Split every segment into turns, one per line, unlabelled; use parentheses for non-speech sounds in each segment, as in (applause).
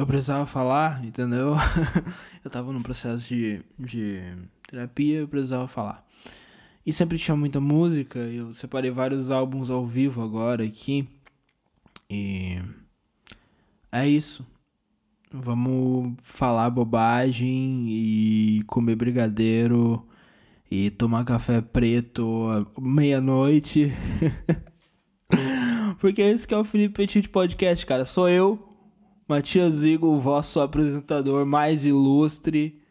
eu precisava falar, entendeu? (laughs) eu tava num processo de, de terapia, eu precisava falar. E sempre tinha muita música, eu separei vários álbuns ao vivo agora aqui. E é isso. Vamos falar bobagem e comer brigadeiro e tomar café preto meia-noite. (laughs) Porque esse que é o Felipe Petit Podcast, cara. Sou eu, Matias Vigo, o vosso apresentador mais ilustre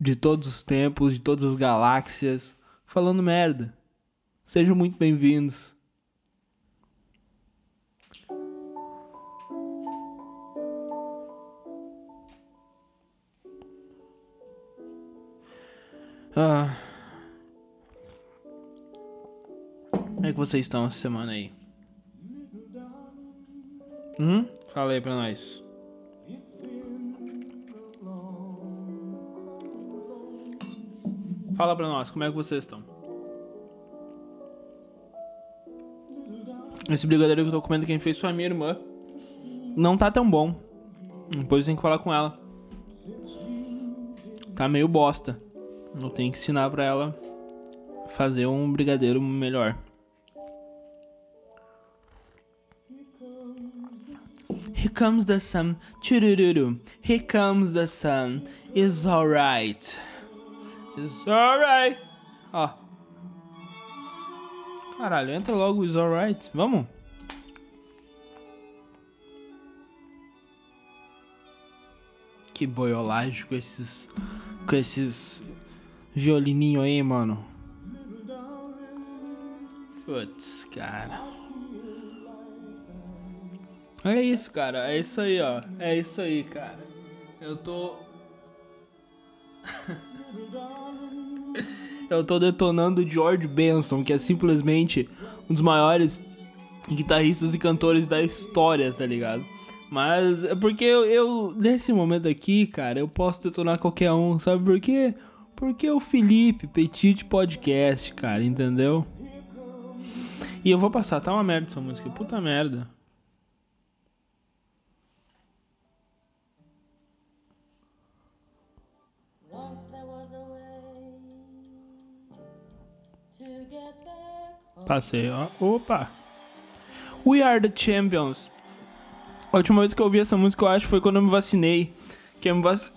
de todos os tempos, de todas as galáxias, falando merda. Sejam muito bem-vindos. Ah. Como é que vocês estão essa semana aí? Hum? Fala aí pra nós. Fala pra nós, como é que vocês estão? Esse brigadeiro que eu tô comendo, quem fez foi a minha irmã. Não tá tão bom. Depois tem que falar com ela. Tá meio bosta. Eu tenho que ensinar pra ela fazer um brigadeiro melhor. Here comes the sun, churururu. Here comes the sun. It's alright. It's alright. Ó. Caralho, entra logo It's alright. Vamos? Que boiolagem com esses. Com esses. Violininho aí, mano. Putz, cara. É isso, cara. É isso aí, ó. É isso aí, cara. Eu tô. (laughs) Eu tô detonando George Benson, que é simplesmente um dos maiores guitarristas e cantores da história, tá ligado? Mas é porque eu, eu, nesse momento aqui, cara, eu posso detonar qualquer um, sabe por quê? Porque o Felipe Petit Podcast, cara, entendeu? E eu vou passar, tá uma merda essa música, puta merda. Passei, ó. Opa! We Are the Champions. A última vez que eu ouvi essa música, eu acho, foi quando eu me vacinei. Que eu, me vac...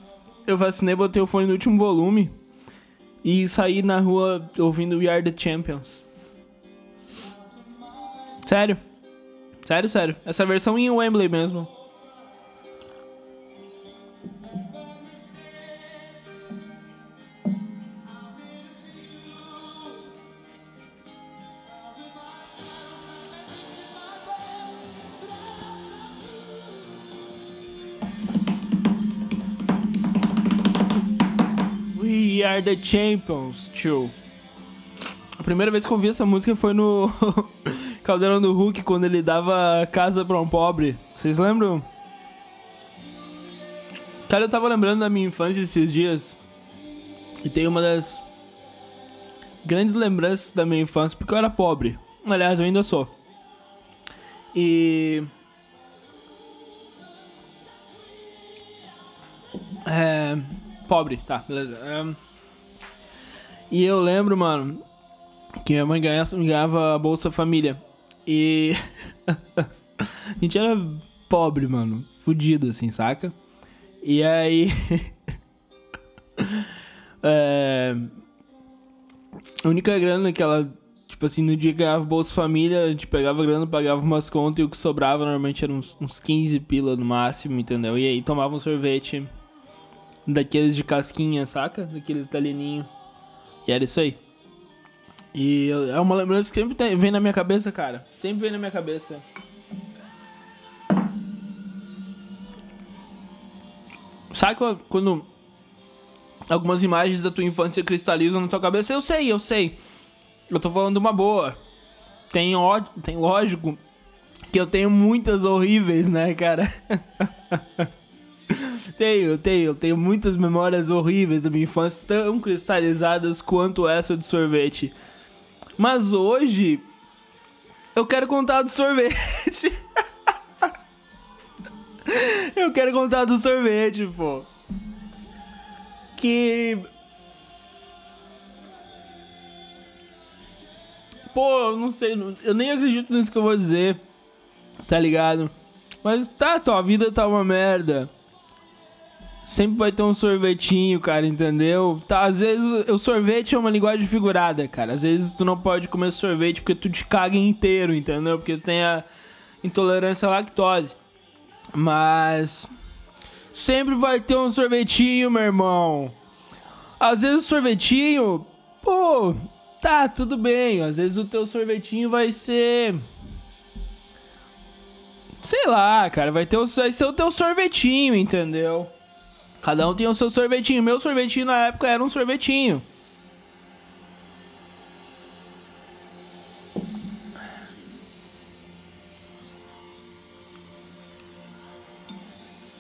eu vacinei, botei o fone no último volume. E saí na rua ouvindo We Are the Champions. Sério. Sério, sério. Essa versão em Wembley mesmo. Are the Champions, tio. A primeira vez que eu ouvi essa música foi no (laughs) Caldeirão do Hulk, quando ele dava casa pra um pobre. Vocês lembram? Cara, eu tava lembrando da minha infância esses dias. E tem uma das grandes lembranças da minha infância, porque eu era pobre. Aliás, eu ainda sou. E. É. Pobre, tá, beleza. É... E eu lembro, mano, que minha mãe ganhava, ganhava Bolsa Família. E. (laughs) a gente era pobre, mano. Fudido, assim, saca? E aí. (laughs) é... A única grana que ela. Tipo assim, no dia que ganhava Bolsa Família, a gente pegava grana, pagava umas contas e o que sobrava normalmente era uns, uns 15 pila no máximo, entendeu? E aí tomava um sorvete daqueles de casquinha, saca? Daqueles italianinho. E era isso aí. E é uma lembrança que sempre vem na minha cabeça, cara. Sempre vem na minha cabeça. Sabe quando algumas imagens da tua infância cristalizam na tua cabeça? Eu sei, eu sei. Eu tô falando uma boa. Tem, ó, tem lógico que eu tenho muitas horríveis, né, cara? (laughs) (laughs) tenho, tenho, tenho muitas memórias horríveis da minha infância, tão cristalizadas quanto essa de sorvete. Mas hoje eu quero contar do sorvete. (laughs) Eu quero contar do sorvete, pô. Que. Pô, eu não sei, eu nem acredito nisso que eu vou dizer. Tá ligado? Mas tá, tua vida tá uma merda. Sempre vai ter um sorvetinho, cara, entendeu? Tá, às vezes o sorvete é uma linguagem figurada, cara. Às vezes tu não pode comer sorvete porque tu te caga inteiro, entendeu? Porque tu tem a intolerância à lactose. Mas sempre vai ter um sorvetinho, meu irmão. Às vezes o sorvetinho, pô, tá, tudo bem. Às vezes o teu sorvetinho vai ser Sei lá, cara, vai ter o, vai ser o teu sorvetinho, entendeu? Cada um tem o seu sorvetinho. Meu sorvetinho na época era um sorvetinho.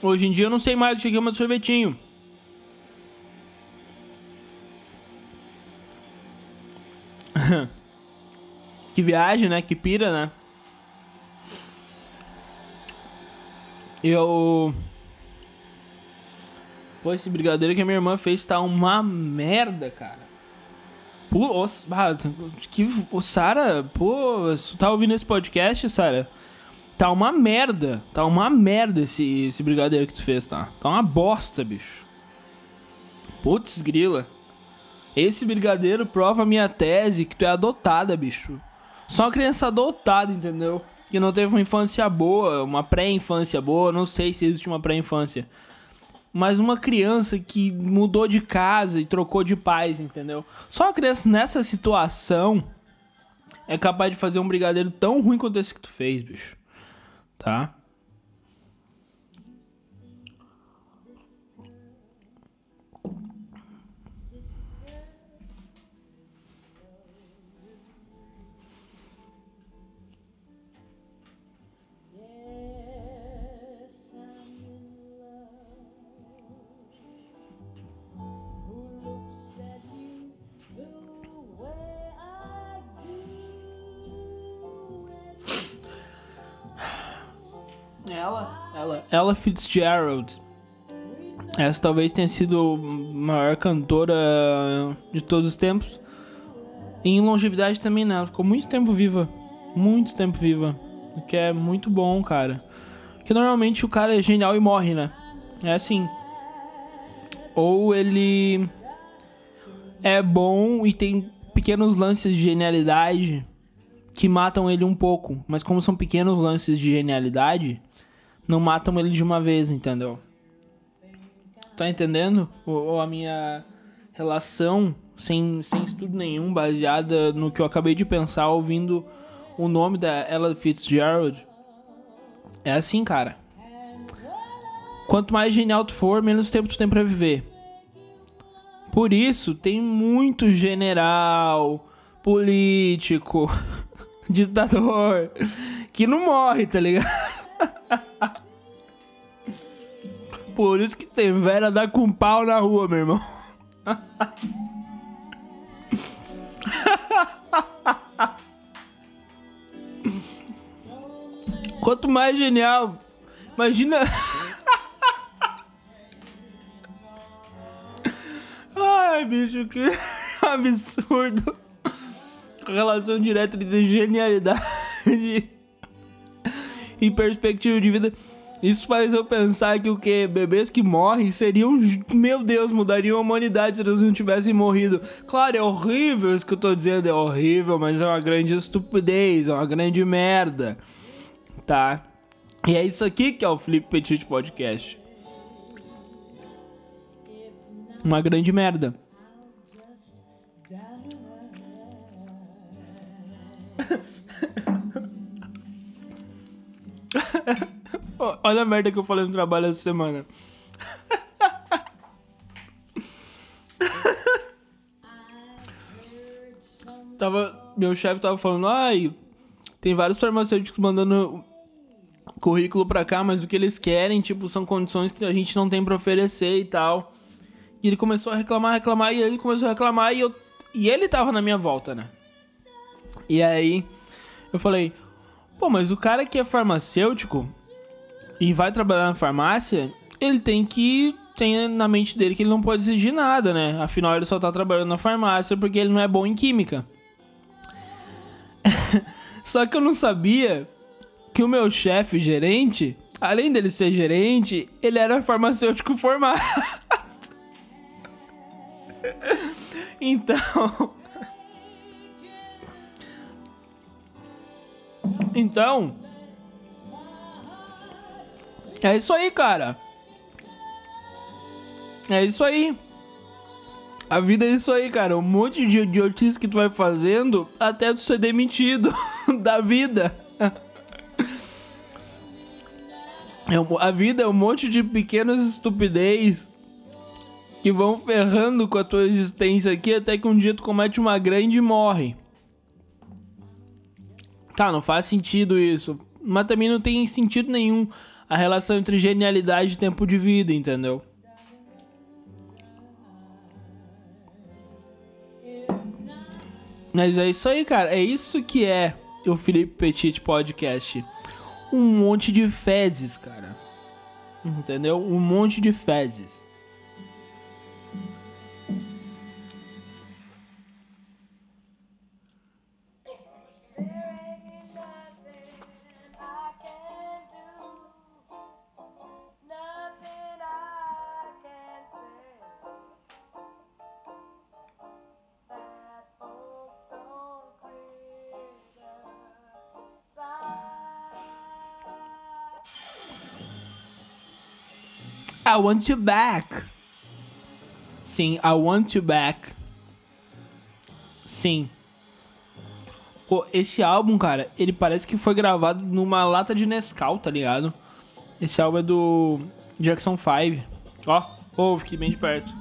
Hoje em dia eu não sei mais o que é um sorvetinho. (laughs) que viagem, né? Que pira, né? Eu Pô, esse brigadeiro que a minha irmã fez tá uma merda, cara. Pô, ah, que, o Sara, pô, você tá ouvindo esse podcast, Sara? Tá uma merda. Tá uma merda esse, esse brigadeiro que tu fez, tá? Tá uma bosta, bicho. Putz, grila. Esse brigadeiro prova minha tese que tu é adotada, bicho. Só criança adotada, entendeu? Que não teve uma infância boa, uma pré-infância boa. Não sei se existe uma pré-infância mas uma criança que mudou de casa e trocou de pais, entendeu? Só uma criança nessa situação é capaz de fazer um brigadeiro tão ruim quanto esse que tu fez, bicho. Tá? Ela, ela, ela Fitzgerald. Essa talvez tenha sido a maior cantora de todos os tempos. E em longevidade também, né? Ela ficou muito tempo viva. Muito tempo viva. O que é muito bom, cara. Porque normalmente o cara é genial e morre, né? É assim. Ou ele é bom e tem pequenos lances de genialidade que matam ele um pouco. Mas como são pequenos lances de genialidade, não matam ele de uma vez, entendeu? Tá entendendo? Ou, a minha relação sem, sem estudo nenhum, baseada no que eu acabei de pensar ouvindo o nome da Ella Fitzgerald. É assim, cara. Quanto mais genial tu for, menos tempo tu tem pra viver. Por isso, tem muito general, político, (laughs) ditador, que não morre, tá ligado? (laughs) Por isso que tem velha dar com pau na rua, meu irmão. Quanto mais genial, imagina. Ai, bicho, que absurdo. Relação direta de genialidade e perspectiva de vida. Isso faz eu pensar que o que? Bebês que morrem seriam. Meu Deus, mudariam a humanidade se eles não tivessem morrido. Claro, é horrível isso que eu tô dizendo, é horrível, mas é uma grande estupidez, é uma grande merda. Tá? E é isso aqui que é o Flip Petit Podcast. Uma grande merda. (laughs) Olha a merda que eu falei no trabalho essa semana. tava, meu chefe tava falando, ai, tem vários farmacêuticos mandando currículo pra cá, mas o que eles querem, tipo, são condições que a gente não tem pra oferecer e tal. E ele começou a reclamar, reclamar, e ele começou a reclamar, e, eu, e ele tava na minha volta, né? E aí, eu falei, pô, mas o cara que é farmacêutico, e vai trabalhar na farmácia, ele tem que ter na mente dele que ele não pode exigir nada, né? Afinal, ele só tá trabalhando na farmácia porque ele não é bom em química. (laughs) só que eu não sabia que o meu chefe, gerente, além dele ser gerente, ele era farmacêutico formado. (laughs) então. (laughs) Então. É isso aí, cara. É isso aí. A vida é isso aí, cara. Um monte de idiotice que tu vai fazendo até tu ser demitido (laughs) da vida. É a vida é um monte de pequenas estupidez que vão ferrando com a tua existência aqui até que um dia tu comete uma grande e morre. Tá, não faz sentido isso. Mas também não tem sentido nenhum a relação entre genialidade e tempo de vida, entendeu? Mas é isso aí, cara. É isso que é o Felipe Petit Podcast. Um monte de fezes, cara. Entendeu? Um monte de fezes. Want you back. Sim, I want you back. Sim. Pô, esse álbum, cara, ele parece que foi gravado numa lata de Nescau, tá ligado? Esse álbum é do Jackson 5. Ó, ouve aqui bem de perto.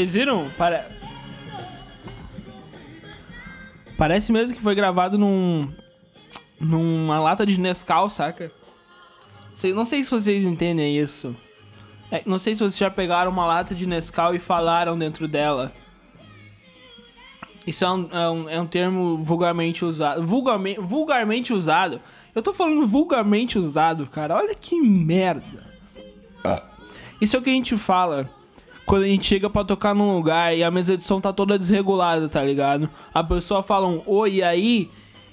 Vocês viram? Pare... Parece mesmo que foi gravado num. numa lata de Nescau, saca? Não sei se vocês entendem isso. É, não sei se vocês já pegaram uma lata de Nescau e falaram dentro dela. Isso é um, é um, é um termo vulgarmente usado. Vulgarmente, vulgarmente usado. Eu tô falando vulgarmente usado, cara. Olha que merda. Ah. Isso é o que a gente fala quando a gente chega pra tocar num lugar e a mesa de som tá toda desregulada, tá ligado? A pessoa fala um oi, aí?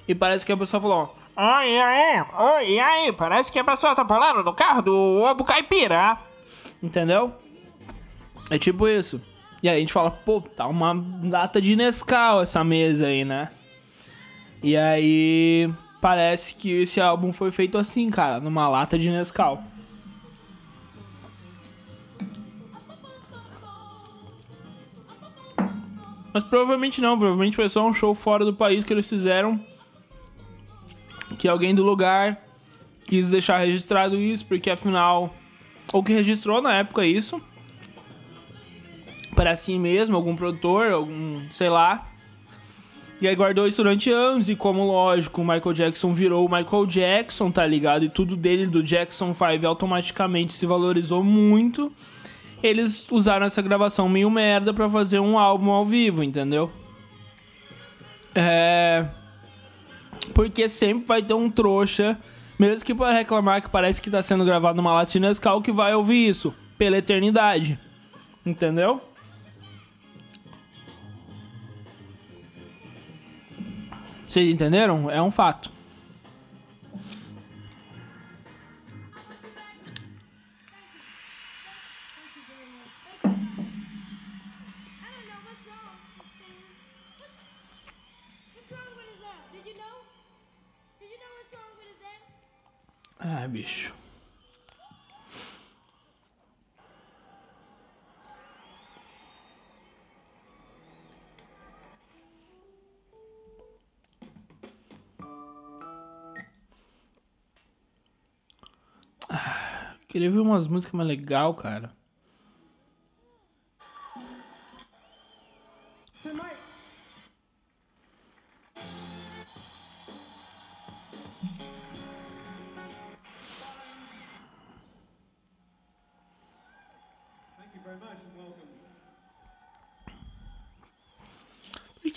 E parece que a pessoa falou oi, aí? Oi, aí? Parece que a pessoa tá falando no carro do ovo caipira. Entendeu? É tipo isso. E aí a gente fala, pô, tá uma data de Nescau essa mesa aí, né? E aí parece que esse álbum foi feito assim, cara, numa lata de Nescau. Mas provavelmente não, provavelmente foi só um show fora do país que eles fizeram. Que alguém do lugar quis deixar registrado isso, porque afinal. Ou que registrou na época isso. Para si mesmo, algum produtor, algum. sei lá. E aí guardou isso durante anos, e como lógico, o Michael Jackson virou o Michael Jackson, tá ligado? E tudo dele do Jackson 5 automaticamente se valorizou muito eles usaram essa gravação meio merda pra fazer um álbum ao vivo, entendeu? É. Porque sempre vai ter um trouxa, mesmo que para reclamar que parece que tá sendo gravado numa Latina Skull, que vai ouvir isso pela eternidade. Entendeu? Vocês entenderam? É um fato. bicho? Ah, queria ver umas músicas mais legal, cara.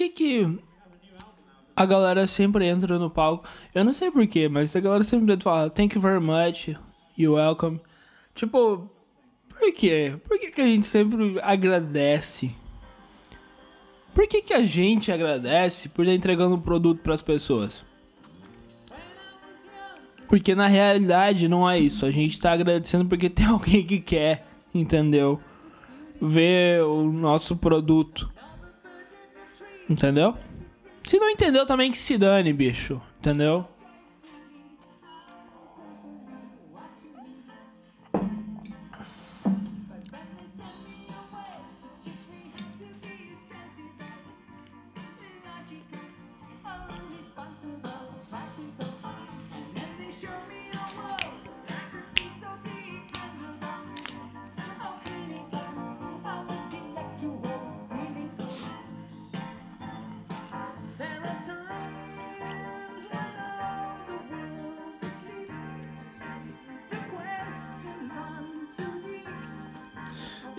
Que que a galera sempre entra no palco? Eu não sei porquê, mas a galera sempre fala Thank you very much, you welcome. Tipo, por quê? Por que que a gente sempre agradece? Por que que a gente agradece por estar entregando um produto para as pessoas? Porque na realidade não é isso. A gente tá agradecendo porque tem (laughs) alguém que quer, entendeu? Ver o nosso produto. Entendeu? Se não entendeu também que se dane, bicho. Entendeu?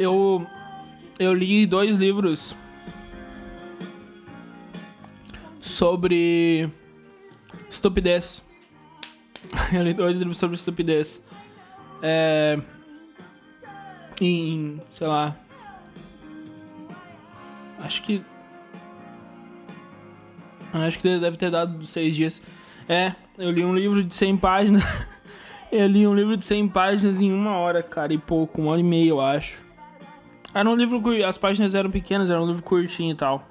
Eu eu li dois livros sobre estupidez. (laughs) Eu li dois livros sobre estupidez. É, em, sei lá. Acho que. Acho que deve ter dado seis dias. É, eu li um livro de 100 páginas. (laughs) eu li um livro de 100 páginas em uma hora, cara, e pouco, uma hora e meia, eu acho. Era um livro que as páginas eram pequenas, era um livro curtinho e tal.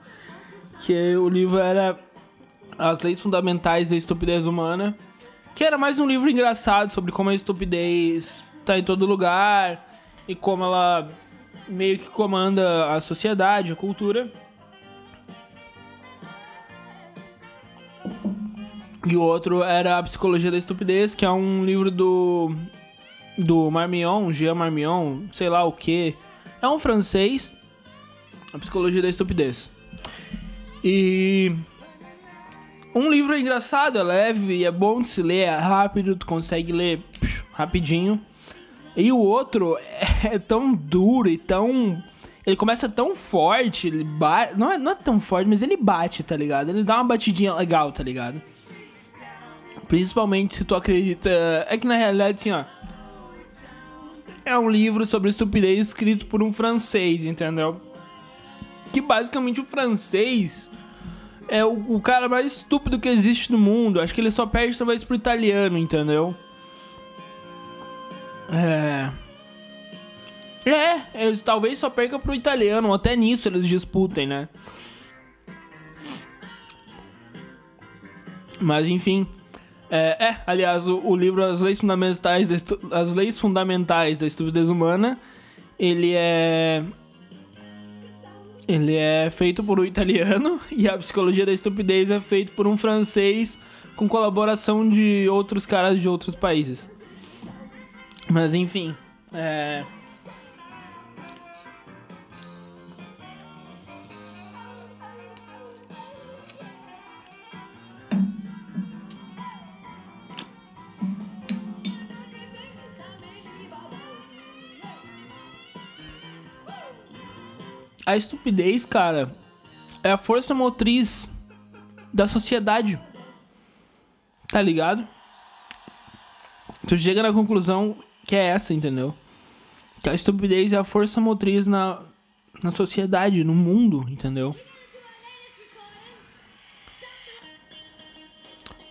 Que o livro era As Leis Fundamentais da Estupidez Humana. Que era mais um livro engraçado sobre como a estupidez tá em todo lugar e como ela meio que comanda a sociedade, a cultura. E o outro era A Psicologia da Estupidez, que é um livro do do Marmion, Jean Marmion, sei lá o que. É um francês, A Psicologia da Estupidez. E um livro é engraçado, é leve, é bom de se ler, é rápido, tu consegue ler rapidinho. E o outro (laughs) é tão duro e tão. Ele começa tão forte, ele bate. Não é, não é tão forte, mas ele bate, tá ligado? Ele dá uma batidinha legal, tá ligado? Principalmente se tu acredita. É que na realidade, assim, ó. É um livro sobre estupidez escrito por um francês, entendeu? Que basicamente o francês é o, o cara mais estúpido que existe no mundo. Acho que ele só perde talvez pro italiano, entendeu? É. É, eles talvez só percam pro italiano, ou até nisso eles disputem, né? Mas enfim. É, é aliás, o, o, livro As Leis Fundamentais da, As Leis Fundamentais da Estupidez Humana, ele é. Ele é feito por um italiano (laughs) e a psicologia da estupidez é feito por um francês com colaboração de outros caras de outros países. Mas enfim, é. A estupidez, cara, é a força motriz da sociedade. Tá ligado? Tu chega na conclusão que é essa, entendeu? Que a estupidez é a força motriz na, na sociedade, no mundo, entendeu?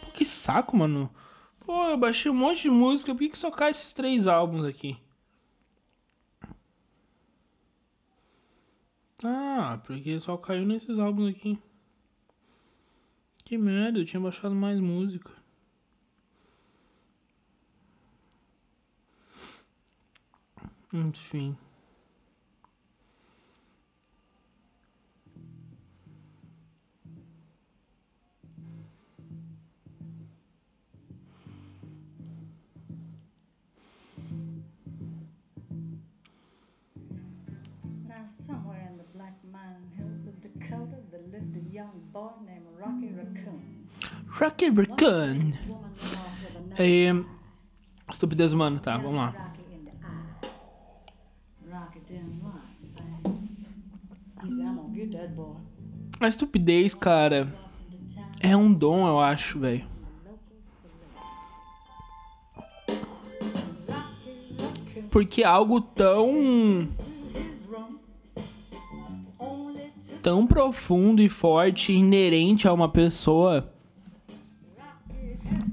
Pô, que saco, mano. Pô, eu baixei um monte de música, por que, que só cai esses três álbuns aqui? Ah, porque só caiu nesses álbuns aqui. Que merda, eu tinha baixado mais música. Enfim.
Nação young boy named Rocky Raccoon.
Rocky Raccoon. É, estupidez humana, tá, vamos lá. A estupidez, cara, é um dom, eu acho, velho. Porque é algo tão. Tão profundo e forte, inerente a uma pessoa,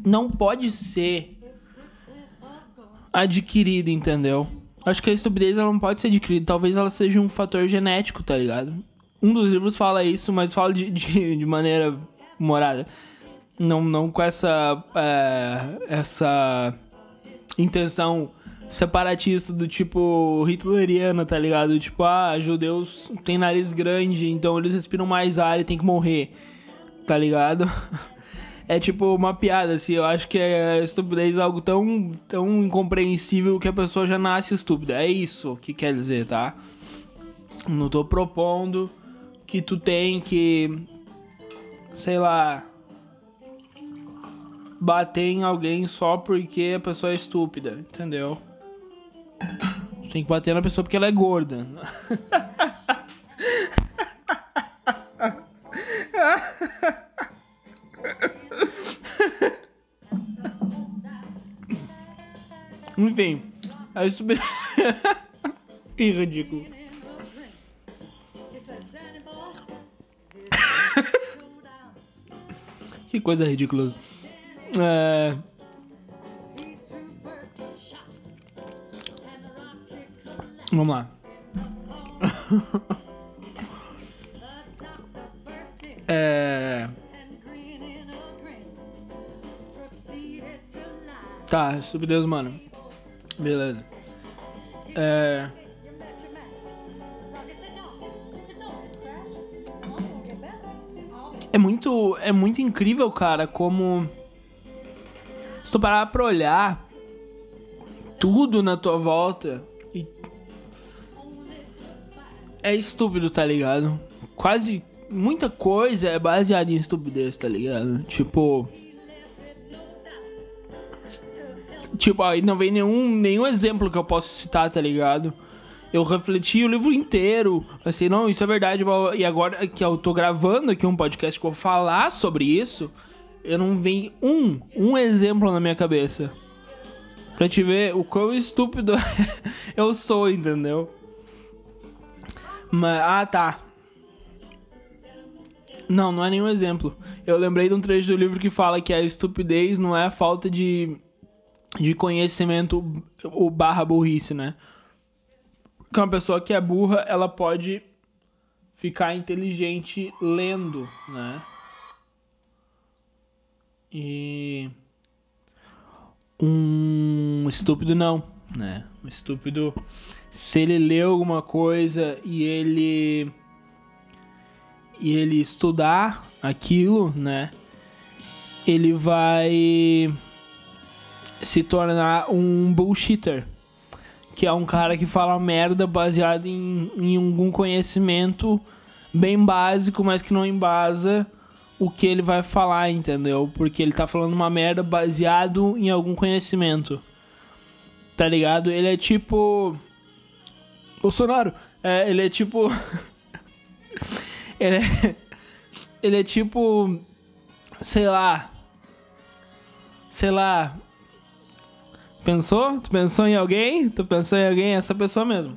não pode ser adquirido, entendeu? Acho que a estupidez ela não pode ser adquirida. Talvez ela seja um fator genético, tá ligado? Um dos livros fala isso, mas fala de, de, (laughs) de maneira humorada. Não, não com essa. é, essa intenção separatista do tipo hitleriana, tá ligado? Tipo, ah, judeus têm nariz grande, então eles respiram mais ar e tem que morrer, tá ligado? (laughs) É tipo uma piada, assim, eu acho que a estupidez é algo tão, tão incompreensível que a pessoa já nasce estúpida. É isso que quer dizer, tá? Não tô propondo que tu tem que, sei lá, bater em alguém só porque a pessoa é estúpida, entendeu? Tem que bater na pessoa porque ela é gorda. Enfim, a estupidez. que ridículo. (laughs) Que coisa ridícula. É.
only a scratch. I'm gonna get better. I'll be
É muito, é muito incrível, cara, como. Se tu parar pra olhar tudo na tua volta é estúpido, tá ligado? Quase muita coisa é baseada em estupidez, tá ligado? Tipo, tipo, aí não vem nenhum, nenhum exemplo que eu possa citar, tá ligado? Eu refleti o livro inteiro, pensei, não, isso é verdade, e agora que eu tô gravando aqui um podcast que eu vou falar sobre isso, eu não vem um, um exemplo na minha cabeça. Pra te ver o quão estúpido (laughs) eu sou, entendeu? Mas, ah, tá. Não, não é nenhum exemplo. Eu lembrei de um trecho do livro que fala que a estupidez não é a falta de, de conhecimento o barra burrice, né? Que uma pessoa que é burra, ela pode ficar inteligente lendo, né? E um estúpido não, né? Um estúpido se ele lê alguma coisa e ele e ele estudar aquilo, né? Ele vai se tornar um bullshitter, que é um cara que fala merda baseado em, em algum conhecimento bem básico, mas que não embasa o que ele vai falar, entendeu? Porque ele tá falando uma merda baseado em algum conhecimento. Tá ligado? Ele é tipo. Bolsonaro. É, ele é tipo. (laughs) ele, é... ele é tipo. Sei lá. Sei lá. Pensou? Tu pensou em alguém? Tu pensou em alguém? Essa pessoa mesmo.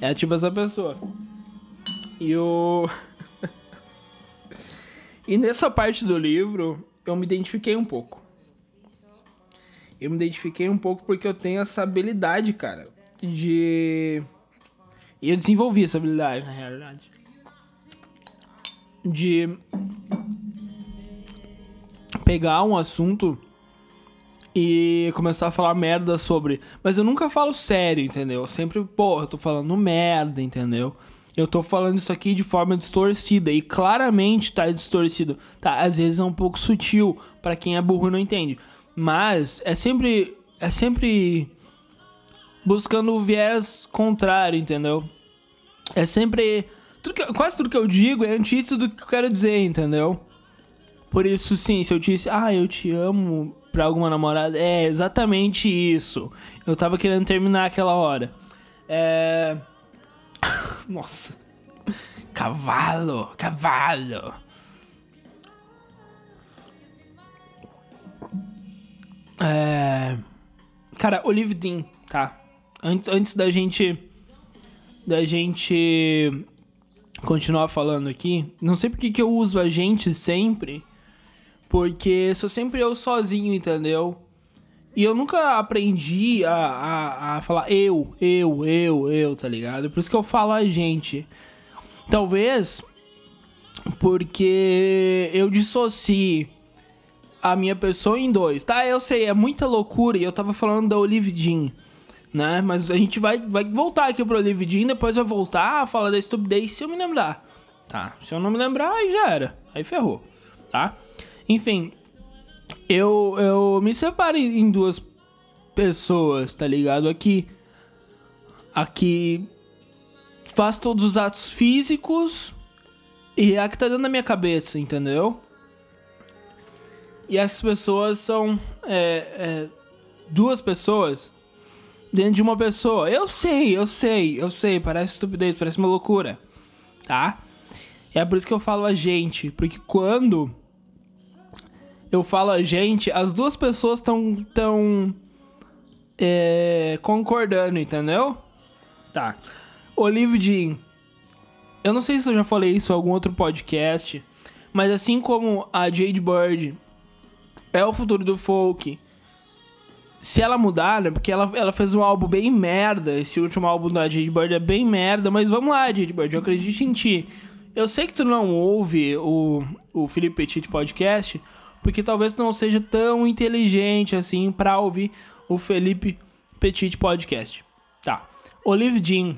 É tipo essa pessoa. E o. (laughs) e nessa parte do livro, eu me identifiquei um pouco. Eu me identifiquei um pouco porque eu tenho essa habilidade, cara, de. E eu desenvolvi essa habilidade, na realidade. De. Pegar um assunto e começar a falar merda sobre. Mas eu nunca falo sério, entendeu? Eu sempre, pô, eu tô falando merda, entendeu? Eu tô falando isso aqui de forma distorcida e claramente tá distorcido. Tá, às vezes é um pouco sutil para quem é burro não entende. Mas é sempre é sempre buscando o viés contrário, entendeu? É sempre tudo que- quase tudo que eu digo é antítese do que eu quero dizer, entendeu? Por isso, sim, se eu disse, ah, eu te amo pra alguma namorada, é exatamente isso. Eu tava querendo terminar aquela hora. É. (laughs) Nossa. Cavalo, cavalo. É. Cara, Olive Dean, tá? Antes, antes da gente. Da gente continuar falando aqui, não sei porque que eu uso a gente sempre, porque sou sempre eu sozinho, entendeu? E eu nunca aprendi a, a, a falar eu, eu, eu, eu, tá ligado? Por isso que eu falo a gente. Talvez porque eu dissocie a minha pessoa em dois. Tá, eu sei, é muita loucura e eu tava falando da Olive Jean, né? Mas a gente vai, vai voltar aqui pro Jean, depois vai voltar a falar da estupidez se eu me lembrar. Tá, se eu não me lembrar, aí já era. Aí ferrou, tá? Enfim, eu, eu me separo em duas pessoas, tá ligado? Aqui, aqui faz todos os atos físicos e é a que tá dentro da minha cabeça, entendeu? E essas pessoas são é, é, duas pessoas dentro de uma pessoa. Eu sei, eu sei, eu sei, parece estupidez, parece uma loucura, tá? É por isso que eu falo a gente, porque quando eu falo a gente, as duas pessoas estão tão, é, concordando, entendeu? Tá. Olive Jean. Eu não sei se eu já falei isso em algum outro podcast, mas assim como a Jade Bird é o futuro do folk, se ela mudar, né? Porque ela, ela fez um álbum bem merda. Esse último álbum da Jade Bird é bem merda, mas vamos lá, Jade Bird, eu acredito em ti. Eu sei que tu não ouve o, o Felipe Petit podcast, porque talvez tu não seja tão inteligente assim pra ouvir o Felipe Petit podcast. Tá. Olive Jean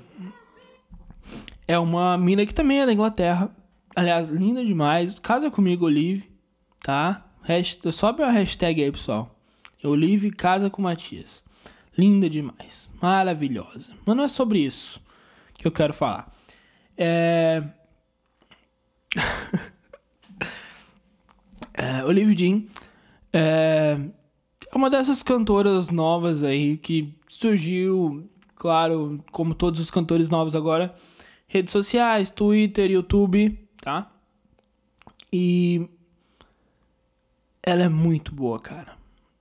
é uma mina que também é da Inglaterra. Aliás, linda demais. Casa comigo, Olive. Tá? Sobe a hashtag aí, pessoal. Olive casa com Matias. Linda demais. Maravilhosa. Mas não é sobre isso que eu quero falar. É. (laughs) é Olive Jean é... é uma dessas cantoras novas aí que surgiu, claro, como todos os cantores novos agora, redes sociais, Twitter, YouTube, tá? E ela é muito boa, cara.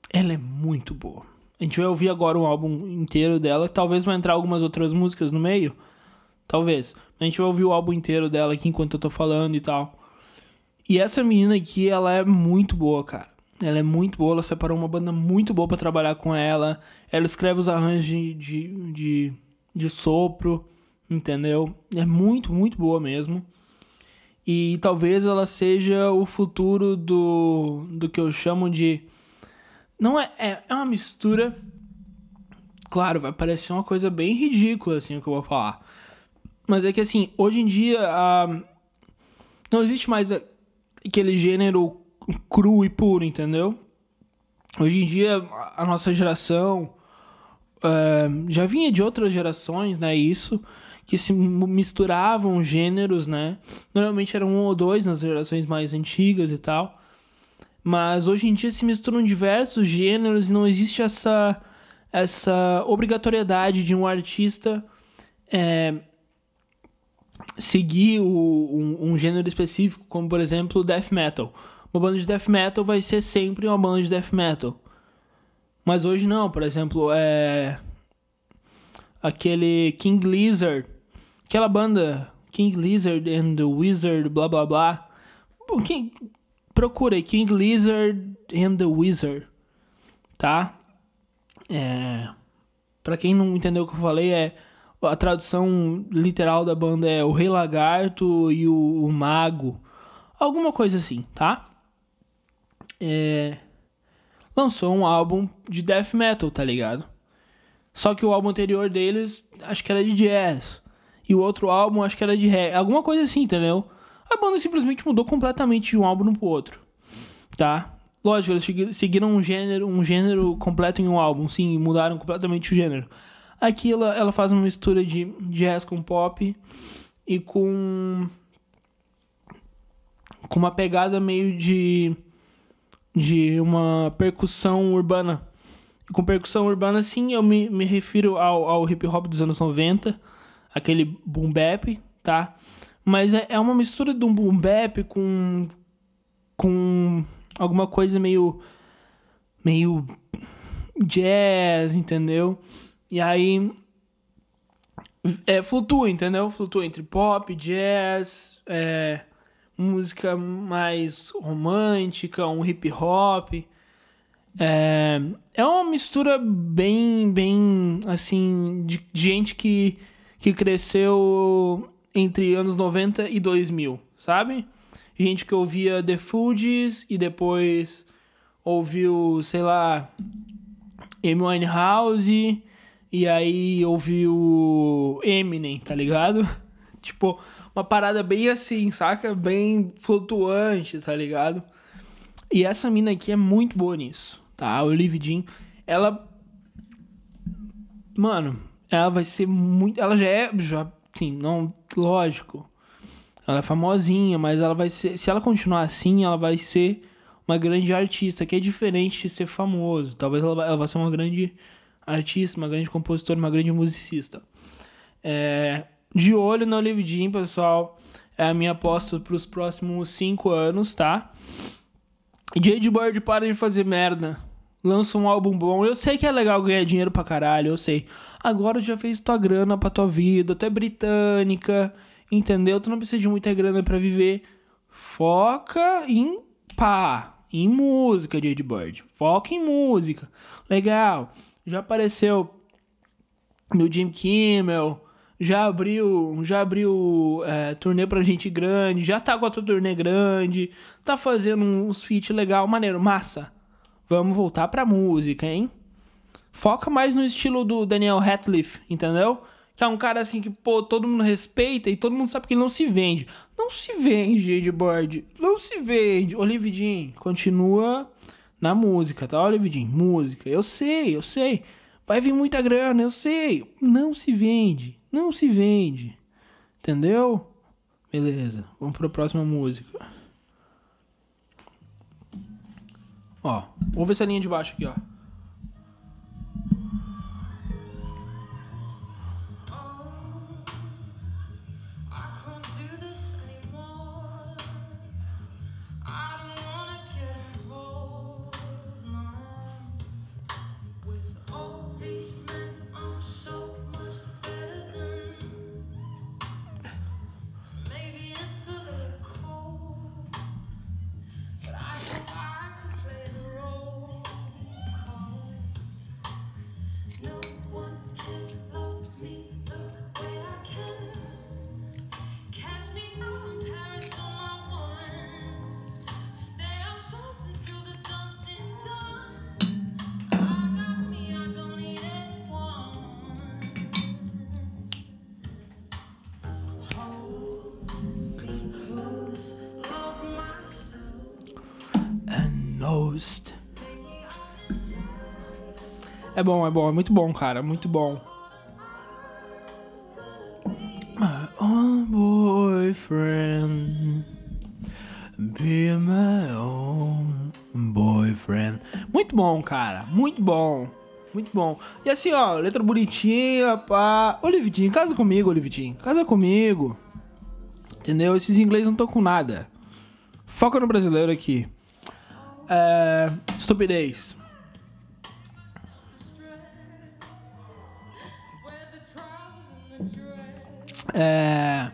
Ela é muito boa. A gente vai ouvir agora um álbum inteiro dela. Talvez vai entrar algumas outras músicas no meio. Talvez. A gente vai ouvir o álbum inteiro dela aqui enquanto eu tô falando e tal. E essa menina aqui, ela é muito boa, cara. Ela é muito boa. Ela separou uma banda muito boa para trabalhar com ela. Ela escreve os arranjos de, de, de, de sopro. Entendeu? É muito, muito boa mesmo. E talvez ela seja o futuro do, do que eu chamo de. Não é, é. É uma mistura. Claro, vai parecer uma coisa bem ridícula, assim, o que eu vou falar. Mas é que, assim, hoje em dia. não existe mais aquele gênero cru e puro, entendeu? Hoje em dia, a- nossa geração. é, já vinha de outras gerações, né? Isso que se misturavam gêneros, né? Normalmente eram um ou dois nas gerações mais antigas e tal. Mas hoje em dia se misturam diversos gêneros e não existe essa, essa obrigatoriedade de um artista é, seguir o- um, um gênero específico, como por exemplo death metal. Uma banda de death metal vai ser sempre uma banda de death metal. Mas hoje não, por exemplo, é aquele King Lizard, aquela banda King Lizard and the Wizard, blá blá blá. Procura aí, King Lizard and the Wizard, tá? É, para quem não entendeu o que eu falei é a tradução literal da banda é o Rei Lagarto e o, o Mago, alguma coisa assim, tá? É, lançou um álbum de death metal, tá ligado? Só que o álbum anterior deles, acho que era de jazz. E o outro álbum, acho que era de reggae. Alguma coisa assim, entendeu? A banda simplesmente mudou completamente de um álbum pro outro. Tá? Lógico, eles segui- seguiram um gênero, um gênero completo em um álbum, sim, mudaram completamente o gênero. Aqui ela, ela faz uma mistura de jazz com pop e com com uma pegada meio de de uma percussão urbana. E com percussão urbana, sim, eu me, me refiro ao, ao hip hop dos anos 90, aquele boom bap, tá? Mas é, é uma mistura de um boom bap com com alguma coisa meio meio jazz, entendeu? E aí é, flutua, entendeu? Flutua entre pop, jazz, é, música mais romântica, um hip hop. É, é uma mistura bem, bem, assim, de, gente que, que cresceu entre anos 90 e 2000, sabe? Gente que ouvia The Fugees e depois ouviu, sei lá, Amy Winehouse e aí ouviu Eminem, tá ligado? (laughs) tipo, uma parada bem assim, saca? Bem flutuante, tá ligado? E essa mina aqui é muito boa nisso, tá? A Olivia Jean, ela... Mano, ela vai ser muito... Ela já é, já, sim, não... Lógico. Ela é famosinha, mas ela vai ser... Se ela continuar assim, ela vai ser uma grande artista, que é diferente de ser famoso. Talvez ela, ela vá ser uma grande artista, uma grande compositora, uma grande musicista. É, de olho na Olive Jean, pessoal. É a minha aposta para os próximos 5 anos, tá? Jade Bird para de fazer merda. Lança um álbum bom. Eu sei que é legal ganhar dinheiro pra caralho, eu sei. Agora já fez tua grana pra tua vida, tu é britânica, entendeu? Tu não precisa de muita grana para viver. Foca em pá, em música, Jade Bird. Foca em música. Legal. Já apareceu no Jim Kimmel, já abriu, já abriu é, turnê pra gente grande, já tá com tua turnê grande, tá fazendo uns feat legal, maneiro, massa. Vamos voltar pra música, hein? Foca mais no estilo do Daniel Ratliff, entendeu? Que é um cara assim que, pô, todo mundo respeita e todo mundo sabe que ele não se vende. Não se vende, Ed Bird. Não se vende. Olividinho, continua na música, tá, Olividinho? Música. Eu sei, eu sei. Vai vir muita grana, eu sei. Não se vende. Não se vende. Entendeu? Beleza. Vamos para a próxima música. Ó, ouve essa linha de baixo aqui, ó. É bom, é bom, é muito bom, cara, muito bom. My own boyfriend, be my own boyfriend. Muito bom, cara, muito bom. Muito bom. E assim, ó, letra bonitinha, pá. Olivitinho, casa comigo, Olivitinho. Casa comigo. Entendeu? Esses inglês não estão com nada. Foca no brasileiro aqui. É, estupidez. É.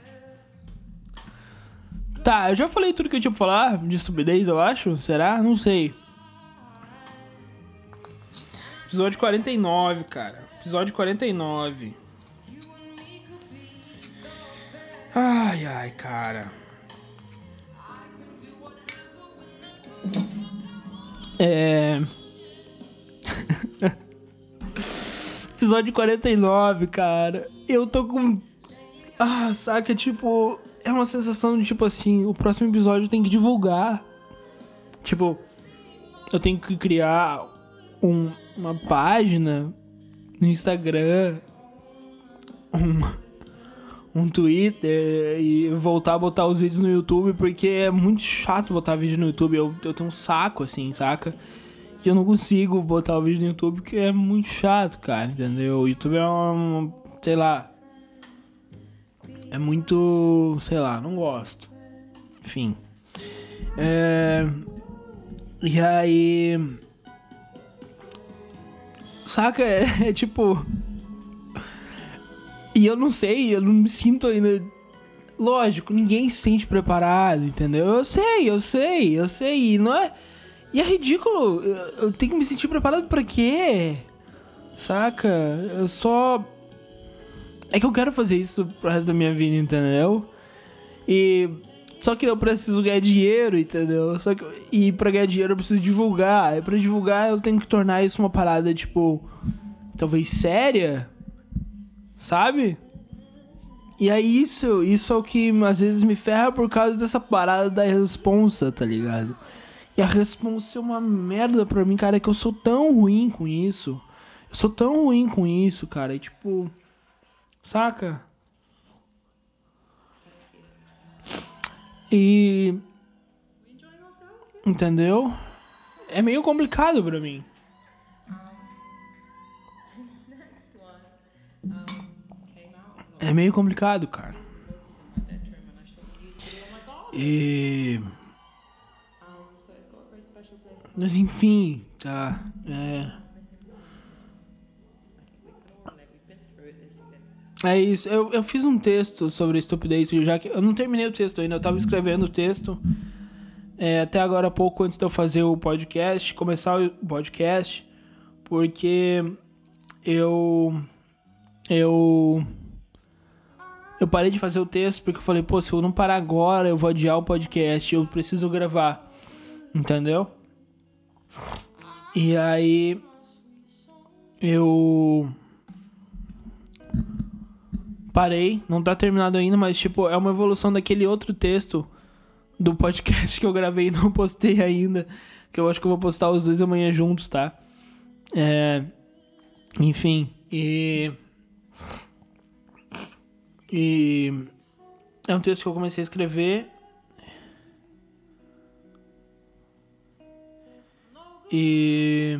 Tá, eu já falei tudo que eu tinha pra falar de estupidez, eu acho. Será? Não sei. Episódio 49, cara. Episódio 49. Ai, ai, cara. É. (laughs) Episódio 49, cara. Eu tô com ah, saca? Tipo, é uma sensação de tipo assim: o próximo episódio tem que divulgar. Tipo, eu tenho que criar um, uma página no Instagram, um, um Twitter e voltar a botar os vídeos no YouTube, porque é muito chato botar vídeo no YouTube. Eu, eu tenho um saco, assim, saca? Que eu não consigo botar o vídeo no YouTube porque é muito chato, cara, entendeu? O YouTube é um. sei lá. É muito. sei lá, não gosto. Enfim. É. E aí. Saca? É, é tipo. E eu não sei, eu não me sinto ainda. Lógico, ninguém se sente preparado, entendeu? Eu sei, eu sei, eu sei. E não é. E é ridículo. Eu, eu tenho que me sentir preparado pra quê? Saca? Eu só. É que eu quero fazer isso pro resto da minha vida, entendeu? E. Só que eu preciso ganhar dinheiro, entendeu? Só que, e pra ganhar dinheiro eu preciso divulgar. E pra divulgar eu tenho que tornar isso uma parada, tipo. Talvez séria sabe? E aí isso, isso é o que às vezes me ferra por causa dessa parada da responsa, tá ligado? E a responsa é uma merda pra mim, cara, é que eu sou tão ruim com isso. Eu sou tão ruim com isso, cara, e tipo. Saca? E. Entendeu? É meio complicado pra mim. É meio complicado, cara. E. Mas enfim, tá. É. É isso. Eu, eu fiz um texto sobre estupidez, já que eu não terminei o texto ainda. Eu tava escrevendo o texto é, até agora há pouco antes de eu fazer o podcast, começar o podcast, porque eu eu eu parei de fazer o texto porque eu falei, pô, se eu não parar agora, eu vou adiar o podcast, eu preciso gravar. Entendeu? E aí eu parei, não tá terminado ainda, mas tipo, é uma evolução daquele outro texto do podcast (laughs) que eu gravei e não postei ainda, que eu acho que eu vou postar os dois amanhã juntos, tá? É, enfim, e e é um texto que eu comecei a escrever. E.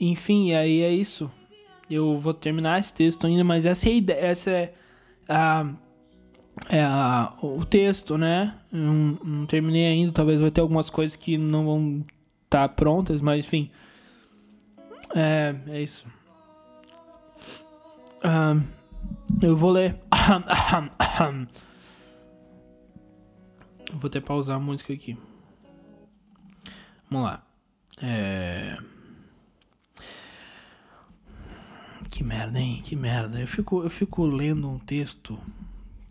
Enfim, aí é isso. Eu vou terminar esse texto ainda, mas essa é a ideia. Essa é a. É a, o texto, né? Não, não terminei ainda. Talvez vai ter algumas coisas que não vão estar tá prontas, mas enfim. É, é isso. Uh, eu vou ler. (coughs) vou até pausar a música aqui. Vamos lá. É... Que merda, hein? Que merda. Eu fico, eu fico lendo um texto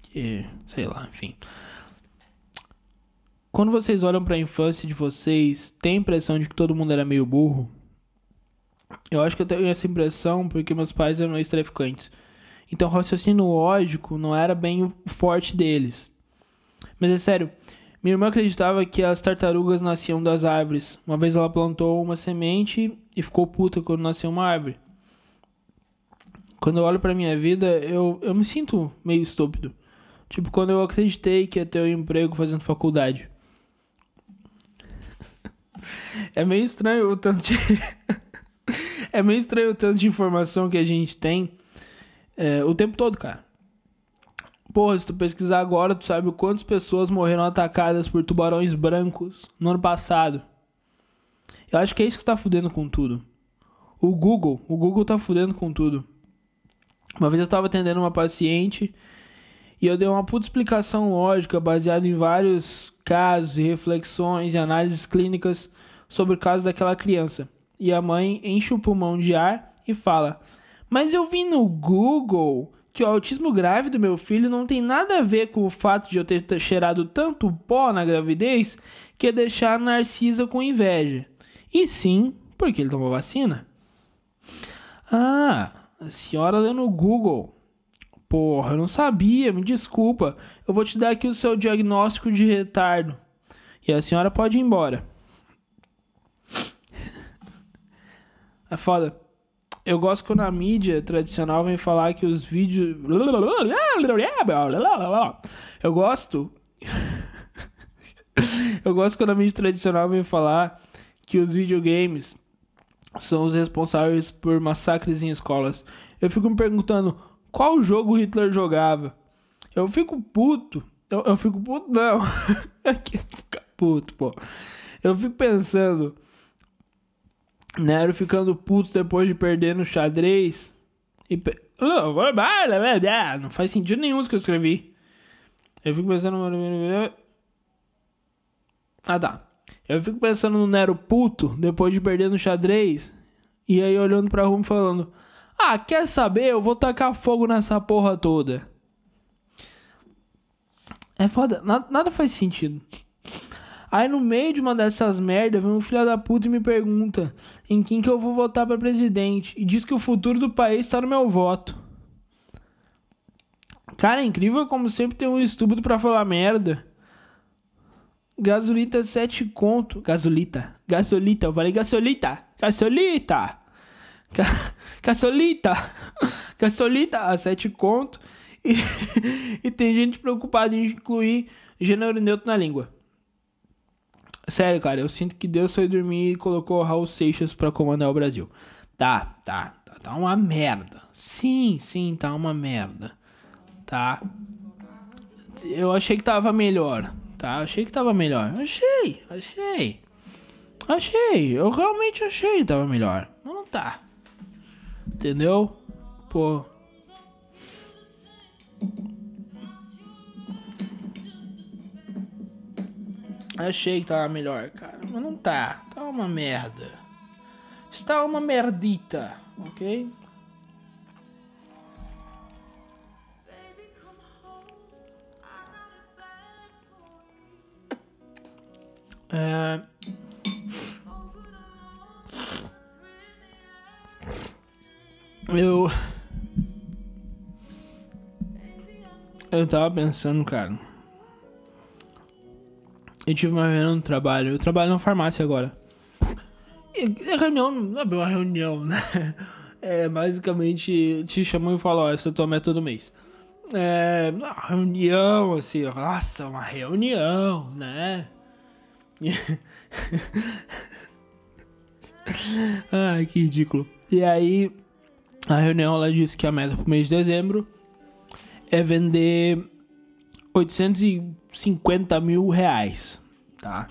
que, sei lá, enfim. Quando vocês olham para a infância de vocês, tem a impressão de que todo mundo era meio burro? Eu acho que eu tenho essa impressão porque meus pais eram ex-traficantes. Então, o raciocínio lógico não era bem o forte deles. Mas é sério, minha irmã acreditava que as tartarugas nasciam das árvores. Uma vez ela plantou uma semente e ficou puta quando nasceu uma árvore. Quando eu olho pra minha vida, eu, eu me sinto meio estúpido. Tipo, quando eu acreditei que ia ter um emprego fazendo faculdade. É meio estranho o tanto de. (laughs) é meio estranho o tanto de informação que a gente tem é, o tempo todo, cara. Porra, se tu pesquisar agora, tu sabe quantas pessoas morreram atacadas por tubarões brancos no ano passado. Eu acho que é isso que tá fudendo com tudo. O Google, o Google tá fudendo com tudo. Uma vez eu tava atendendo uma paciente e eu dei uma puta explicação lógica baseada em vários casos e reflexões e análises clínicas sobre o caso daquela criança e a mãe enche o pulmão de ar e fala: Mas eu vi no Google que o autismo grave do meu filho não tem nada a ver com o fato de eu ter cheirado tanto pó na gravidez que é deixar a Narcisa com inveja. E sim, porque ele tomou vacina. Ah, a senhora leu no Google. Porra, eu não sabia, me desculpa. Eu vou te dar aqui o seu diagnóstico de retardo. E a senhora pode ir embora. É foda. Eu gosto quando a mídia tradicional vem falar que os vídeos. Eu gosto. (laughs) Eu gosto quando a mídia tradicional vem falar que os videogames são os responsáveis por massacres em escolas. Eu fico me perguntando qual jogo Hitler jogava. Eu fico puto. Eu, eu fico puto, não. (laughs) Fica puto, pô. Eu fico pensando. Nero ficando puto depois de perder no xadrez. E. Pe... Não faz sentido nenhum isso que eu escrevi. Eu fico pensando. Ah, tá. Eu fico pensando no Nero puto depois de perder no xadrez. E aí olhando pra rua e falando: Ah, quer saber? Eu vou tacar fogo nessa porra toda. É foda, nada, nada faz sentido. Aí no meio de uma dessas merdas, vem um filho da puta e me pergunta em quem que eu vou votar para presidente. E diz que o futuro do país está no meu voto. Cara, é incrível como sempre tem um estúpido para falar merda. Gasolita 7 conto. Gasolita. Gasolita. Eu falei gasolita. Gasolita. Gasolita. (laughs) Gasolita a 7 conto. E, (laughs) e tem gente preocupada em incluir gênero neutro na língua. Sério, cara, eu sinto que Deus foi dormir e colocou Raul Seixas pra comandar o Brasil. Tá, tá, tá, tá uma merda. Sim, sim, tá uma merda. Tá. Eu achei que tava melhor, tá? Achei que tava melhor. Achei, achei. Achei, eu realmente achei que tava melhor. Mas não tá. Entendeu? Pô. Achei que tava melhor, cara. Mas não tá. Tá uma merda. Está uma merdita, ok? É... Eu. Eu tava pensando, cara. Eu tive uma reunião no trabalho. Eu trabalho na farmácia agora. E reunião não é uma reunião, (laughs) né? É basicamente te chamam e falam: Ó, essa é a tua meta do mês. É. Uma reunião, assim, nossa, uma reunião, né? (laughs) Ai, que ridículo. E aí, a reunião ela disse que a meta pro mês de dezembro é vender 850 mil reais, tá?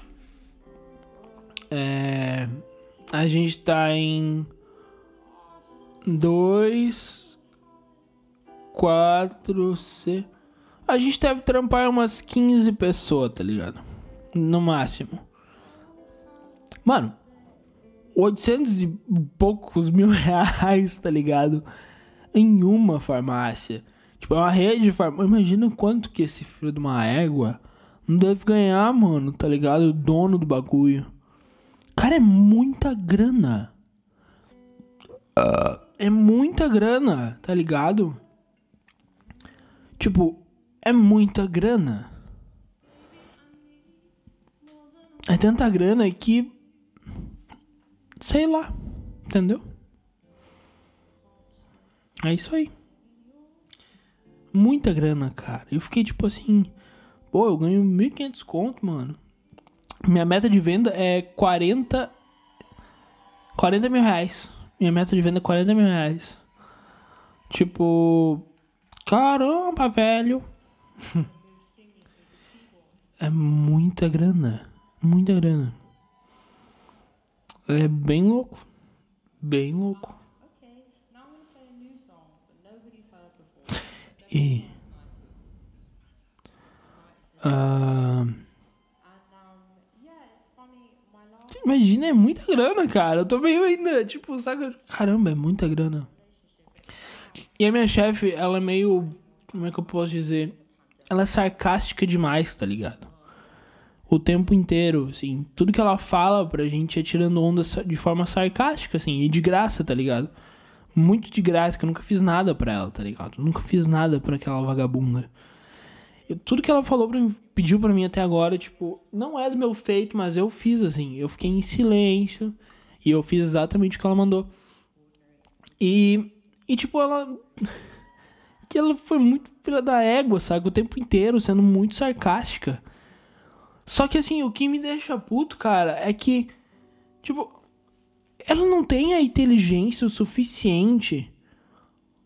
É, a gente tá em dois, quatro, c. A gente deve trampar umas 15 pessoas, tá ligado? No máximo. Mano, 800 e poucos mil (laughs) reais, tá ligado? Em uma farmácia. Tipo, é uma rede de farmácia. Imagina quanto que esse filho de uma égua não deve ganhar, mano, tá ligado? O dono do bagulho. Cara, é muita grana. É muita grana, tá ligado? Tipo, é muita grana. É tanta grana que. Sei lá. Entendeu? É isso aí muita grana, cara. Eu fiquei tipo assim, pô, eu ganho 1.500 conto, mano. Minha meta de venda é 40. 40 mil reais. Minha meta de venda é 40 mil reais. Tipo. Caramba, velho. (laughs) é muita grana. Muita grana. É bem louco. Bem louco. E. Uh, imagina, é muita grana, cara. Eu tô meio ainda, tipo, saca? Caramba, é muita grana. E a minha chefe, ela é meio. Como é que eu posso dizer? Ela é sarcástica demais, tá ligado? O tempo inteiro, assim. Tudo que ela fala pra gente é tirando onda de forma sarcástica, assim, e de graça, tá ligado? muito de graça, que eu nunca fiz nada pra ela, tá ligado? Nunca fiz nada pra aquela vagabunda. Eu, tudo que ela falou pra mim, pediu pra mim até agora, tipo, não é do meu feito, mas eu fiz assim. Eu fiquei em silêncio e eu fiz exatamente o que ela mandou. E, e tipo, ela. (laughs) Que ela foi muito filha da égua, sabe? O tempo inteiro, sendo muito sarcástica. Só que assim, o que me deixa puto, cara, é que. Tipo. Ela não tem a inteligência o suficiente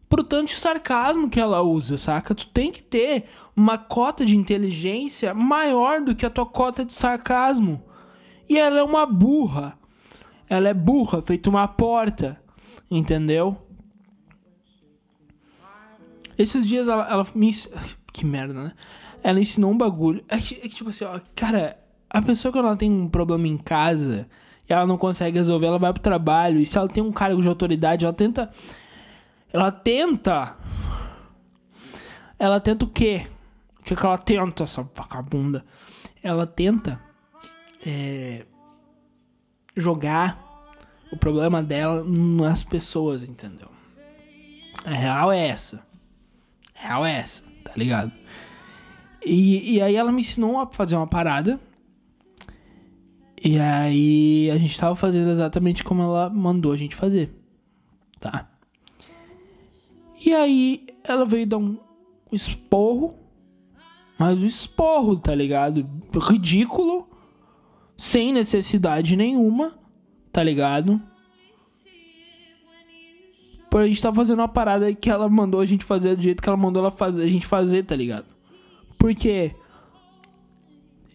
pro tanto de sarcasmo que ela usa, saca? Tu tem que ter uma cota de inteligência maior do que a tua cota de sarcasmo. E ela é uma burra. Ela é burra, feito uma porta. Entendeu? Esses dias ela, ela me. (laughs) Que merda, né? Ela ensinou um bagulho. É que, é que, tipo assim, ó, cara, a pessoa quando ela tem um problema em casa e ela não consegue resolver, ela vai pro trabalho. E se ela tem um cargo de autoridade, ela tenta. Ela tenta. Ela tenta o quê? O que, que ela tenta, essa vagabunda? Ela tenta. É, jogar o problema dela nas pessoas, entendeu? A real é essa. A real é essa, tá ligado? E, e aí ela me ensinou a fazer uma parada. E aí a gente tava fazendo exatamente como ela mandou a gente fazer. Tá? E aí ela veio dar um esporro. Mas um esporro, tá ligado? Ridículo. Sem necessidade nenhuma tá ligado? Por a gente tá fazendo uma parada que ela mandou a gente fazer do jeito que ela mandou ela fazer, a gente fazer, tá ligado? Porque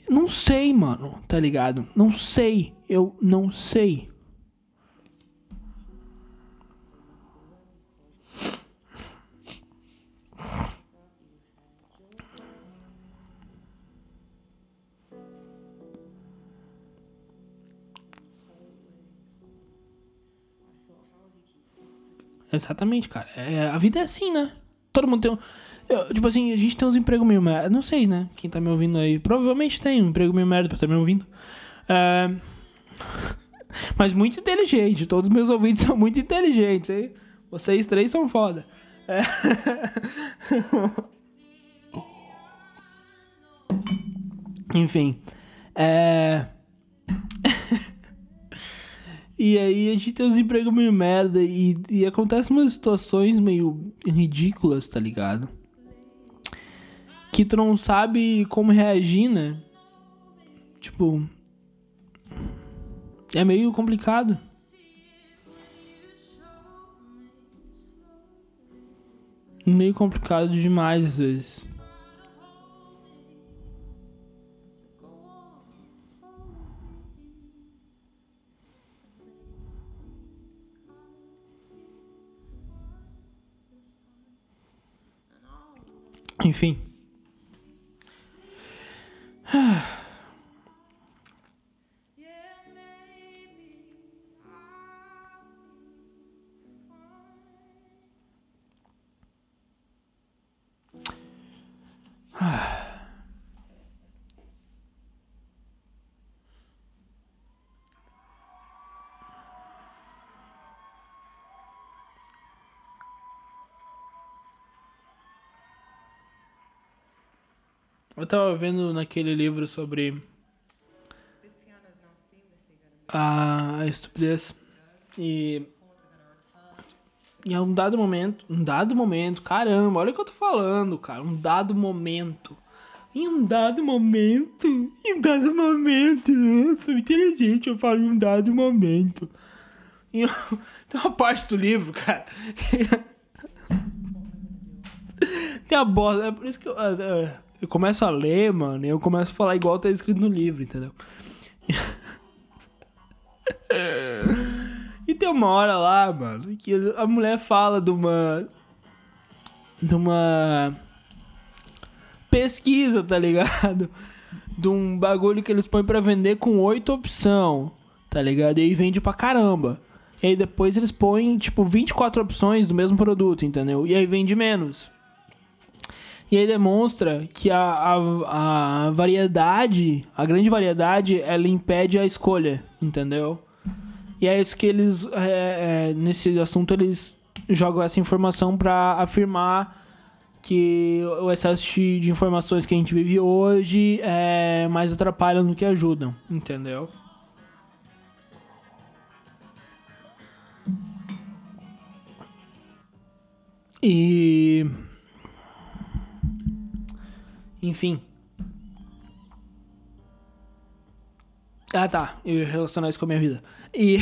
não sei, mano, tá ligado? Não sei, eu não sei. Exatamente, cara. É, a vida é assim, né? Todo mundo tem um. Eu, tipo assim, a gente tem uns empregos meio merda. Não sei, né? Quem tá me ouvindo aí. Provavelmente tem um emprego meio merda pra estar tá me ouvindo. É... (laughs) Mas muito inteligente. Todos os meus ouvintes são muito inteligentes, hein? Vocês três são foda. É... (laughs) Enfim. É. (laughs) E aí a gente tem uns empregos meio merda e, e acontece umas situações meio ridículas, tá ligado? Que tu não sabe como reagir, né? Tipo. É meio complicado. Meio complicado demais às vezes. Enfim. Eu tava vendo naquele livro sobre a estupidez e em um dado momento, um dado momento, caramba, olha o que eu tô falando, cara, um dado momento. Em um dado momento, em um dado momento, eu sou inteligente, eu falo em um dado momento. (laughs) Tem uma parte do livro, cara. (laughs) tem a bosta, é por isso que eu. É, eu começo a ler, mano, e eu começo a falar igual tá escrito no livro, entendeu? e tem uma hora lá, mano, que a mulher fala de uma. de uma. pesquisa, tá ligado? De um bagulho que eles põem pra vender com oito opção, tá ligado? E aí vende pra caramba. E aí depois eles põem, tipo, 24 opções do mesmo produto, entendeu? E aí vende menos. E aí demonstra que a, a, a variedade, a grande variedade, ela impede a escolha, entendeu? E é isso que eles, é, é, nesse assunto, eles jogam essa informação para afirmar que o excesso de informações que a gente vive hoje é mais atrapalham do que ajudam, entendeu? E. Enfim. Ah, tá. Eu relacionar isso com a minha vida. E.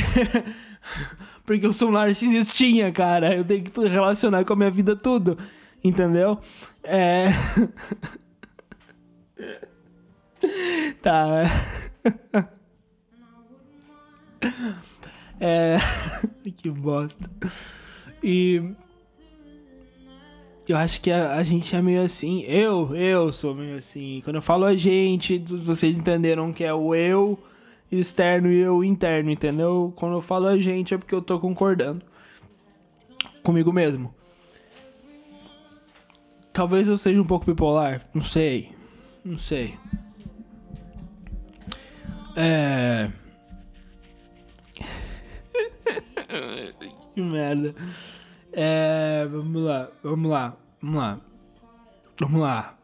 (laughs) Porque eu sou um narcisistinha, cara. Eu tenho que relacionar com a minha vida tudo. Entendeu? É. (laughs) tá. (laughs) É. que bosta. E. Eu acho que a, a, gente é meio assim. Eu, eu sou meio assim. Quando eu falo a gente, vocês entenderam que é o eu externo e eu interno, entendeu? Quando eu falo a gente é porque eu tô concordando comigo mesmo. Talvez eu seja um pouco bipolar, não sei. Não sei. É. (laughs) que merda. É. Vamos lá, vamos lá, vamos lá. Vamos lá.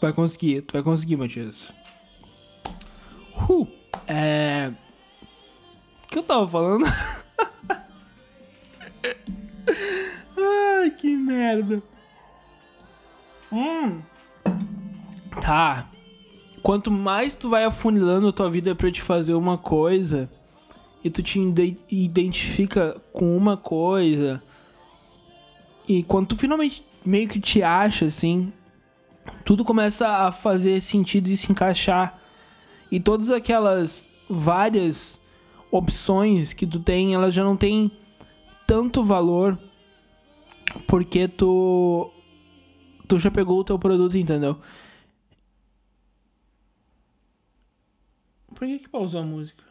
Vai conseguir, tu vai conseguir, Matias. Uh, é. O que eu tava falando? (laughs) Ai, que merda. Hum. Tá. Quanto mais tu vai afunilando a tua vida para te fazer uma coisa e tu te identifica com uma coisa e quando tu finalmente meio que te acha assim, tudo começa a fazer sentido e se encaixar. E todas aquelas várias opções que tu tem, elas já não têm tanto valor porque tu tu já pegou o teu produto, entendeu? Por que que pausou a música?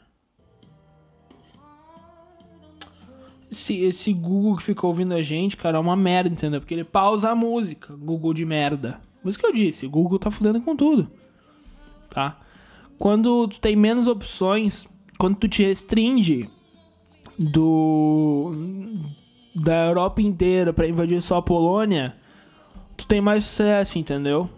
Esse, esse Google que ficou ouvindo a gente, cara, é uma merda, entendeu? Porque ele pausa a música. Google de merda. Por que eu disse, Google tá fudendo com tudo. Tá? Quando tu tem menos opções, quando tu te restringe do da Europa inteira para invadir só a Polônia, tu tem mais sucesso, entendeu?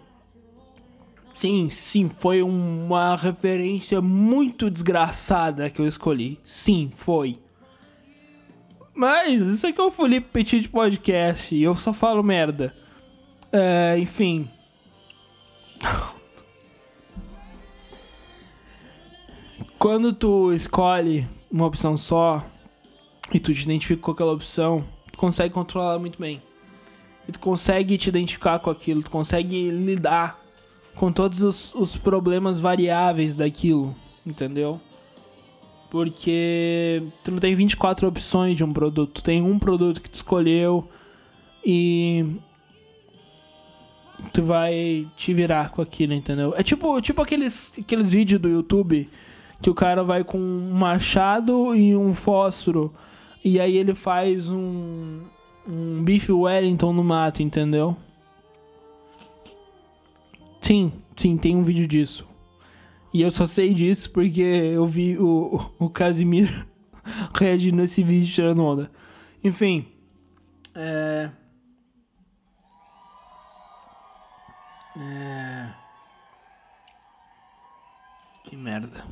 Sim, sim, foi uma referência muito desgraçada que eu escolhi. Sim, foi. Mas isso aqui é o Felipe Petit Podcast e eu só falo merda. É, enfim. Quando tu escolhe uma opção só e tu te identifica com aquela opção, tu consegue controlar muito bem. E tu consegue te identificar com aquilo, tu consegue lidar com todos os, os problemas variáveis daquilo, entendeu? Porque tu não tem 24 opções de um produto, tu tem um produto que tu escolheu e tu vai te virar com aquilo, entendeu? É tipo, tipo aqueles, aqueles vídeos do YouTube que o cara vai com um machado e um fósforo e aí ele faz um, um bife Wellington no mato, entendeu? Sim, sim, tem um vídeo disso. E eu só sei disso porque eu vi o, o Casimiro (laughs) reagindo nesse vídeo tirando onda. Enfim. É. É. Que merda.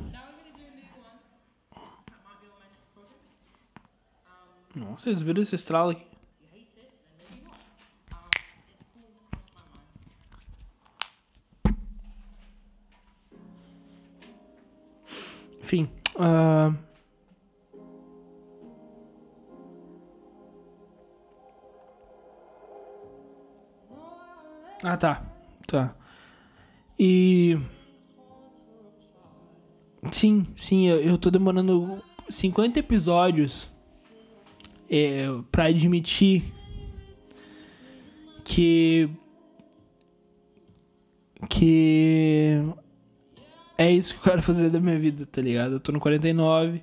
Nossa, vocês viram esse estralo aqui? Enfim. Uh... Ah, tá. Tá. E. Sim, sim, eu, eu tô demorando 50 episódios é, para admitir que que é isso que eu quero fazer da minha vida, tá ligado? Eu tô no 49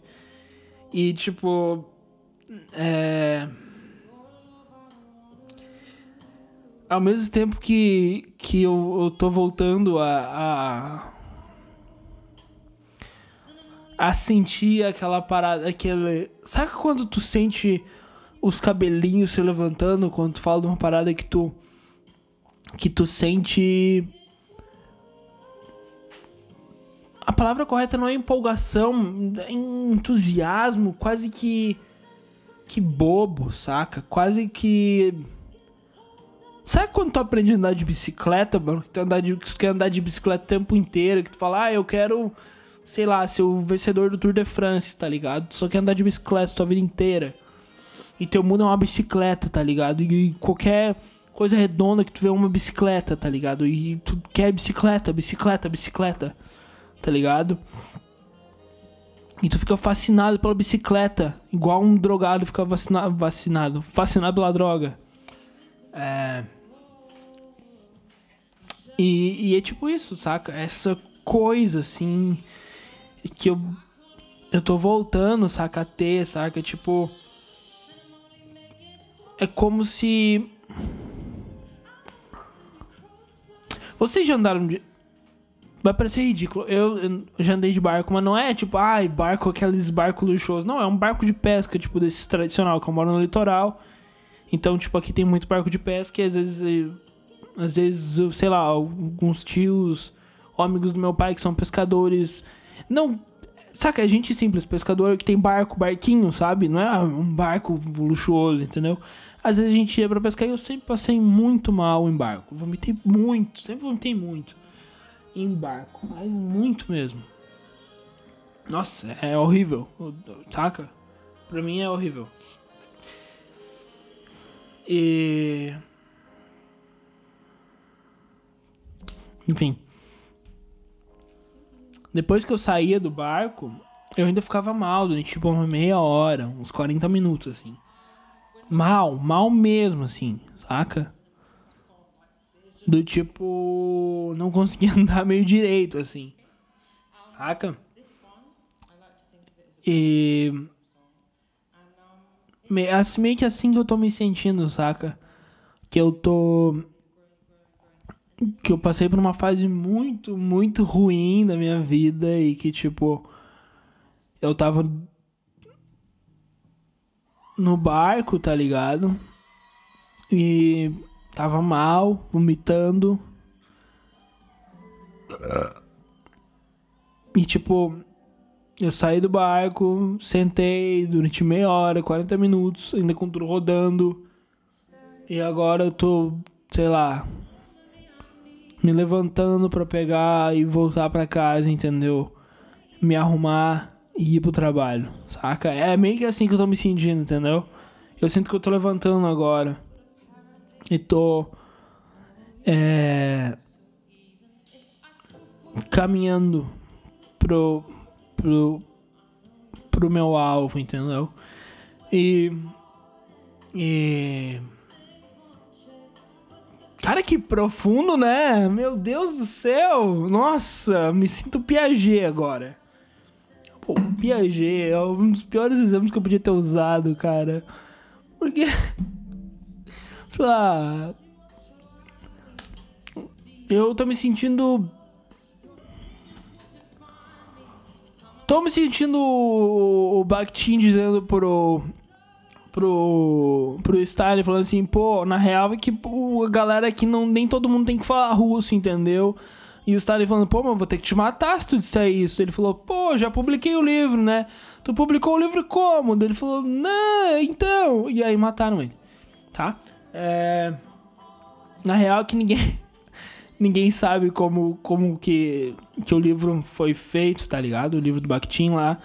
e tipo é ao mesmo tempo que que eu, eu tô voltando a, a a sentir aquela parada, aquele. Sabe quando tu sente os cabelinhos se levantando quando tu fala de uma parada que tu. que tu sente. A palavra correta não é empolgação, é entusiasmo, quase que. que bobo, saca? Quase que. Sabe quando tu aprende a andar de bicicleta, mano? Que tu, andar de, tu quer andar de bicicleta o tempo inteiro, que tu fala, ah, eu quero, sei lá, ser o vencedor do Tour de France, tá ligado? Tu só quer andar de bicicleta tua vida inteira. E teu mundo é uma bicicleta, tá ligado? E, qualquer coisa redonda que tu vê é uma bicicleta, tá ligado? E tu quer bicicleta, bicicleta, bicicleta, tá ligado? E tu fica fascinado pela bicicleta, igual um drogado fica vacina, vacinado, fascinado pela droga. É. E, e é tipo isso, saca? Essa coisa assim que eu eu tô voltando, saca, a ter, saca? Tipo é como se vocês já andaram de Vai parecer ridículo. Eu, eu, já andei de barco, mas não é tipo, ai, barco, aqueles barcos luxuosos. Não, é um barco de pesca, tipo, desse tradicional, que eu moro no litoral. Então, tipo, aqui tem muito barco de pesca e às vezes, às vezes, sei lá, alguns tios, amigos do meu pai que são pescadores. Não, saca, é gente simples, pescador que tem barco, barquinho, sabe? Não é um barco luxuoso, entendeu? Às vezes a gente ia pra pescar e eu sempre passei muito mal em barco. Vomitei muito, sempre vomitei muito em barco, mas muito mesmo. Nossa, é horrível, saca? Pra mim é horrível. E. Enfim. Depois que eu saía do barco, eu ainda ficava mal durante tipo uma meia hora, uns 40 minutos, assim. Mal, mal mesmo, assim, saca? Do tipo. Não conseguia (laughs) andar meio direito, assim. Saca? E. Assim, meio que assim que eu tô me sentindo, saca? Que eu tô. Que eu passei por uma fase muito, muito ruim da minha vida e que, tipo. Eu tava. No barco, tá ligado? E Tava mal, vomitando. E tipo, eu saí do barco, sentei durante meia hora, 40 minutos, ainda com tudo rodando. E agora eu tô, sei lá, me levantando para pegar e voltar para casa, entendeu? Me arrumar e ir pro trabalho, saca? É meio que assim que eu tô me sentindo, entendeu? Eu sinto que eu tô levantando agora e tô é, caminhando pro, pro, pro meu alvo, entendeu? E, e Cara, que profundo, né? Meu Deus do céu! Nossa, me sinto Piaget agora. Pô, Piaget é um dos piores exemplos que eu podia ter usado, cara. Porque sei lá. Eu tô me sentindo. Tô me sentindo o Bakhtin dizendo pro. Pro. Pro Stalin falando assim, pô, na real é que pô, a galera aqui não. Nem todo mundo tem que falar russo, entendeu? E o Stalin falando, pô, mas vou ter que te matar se tu disser isso. Ele falou, pô, já publiquei o livro, né? Tu publicou o livro como? Ele falou, não, então. E aí mataram ele, tá? É... Na real que ninguém (laughs) ninguém sabe como como que que o livro foi feito, tá ligado? O livro do Bakhtin lá.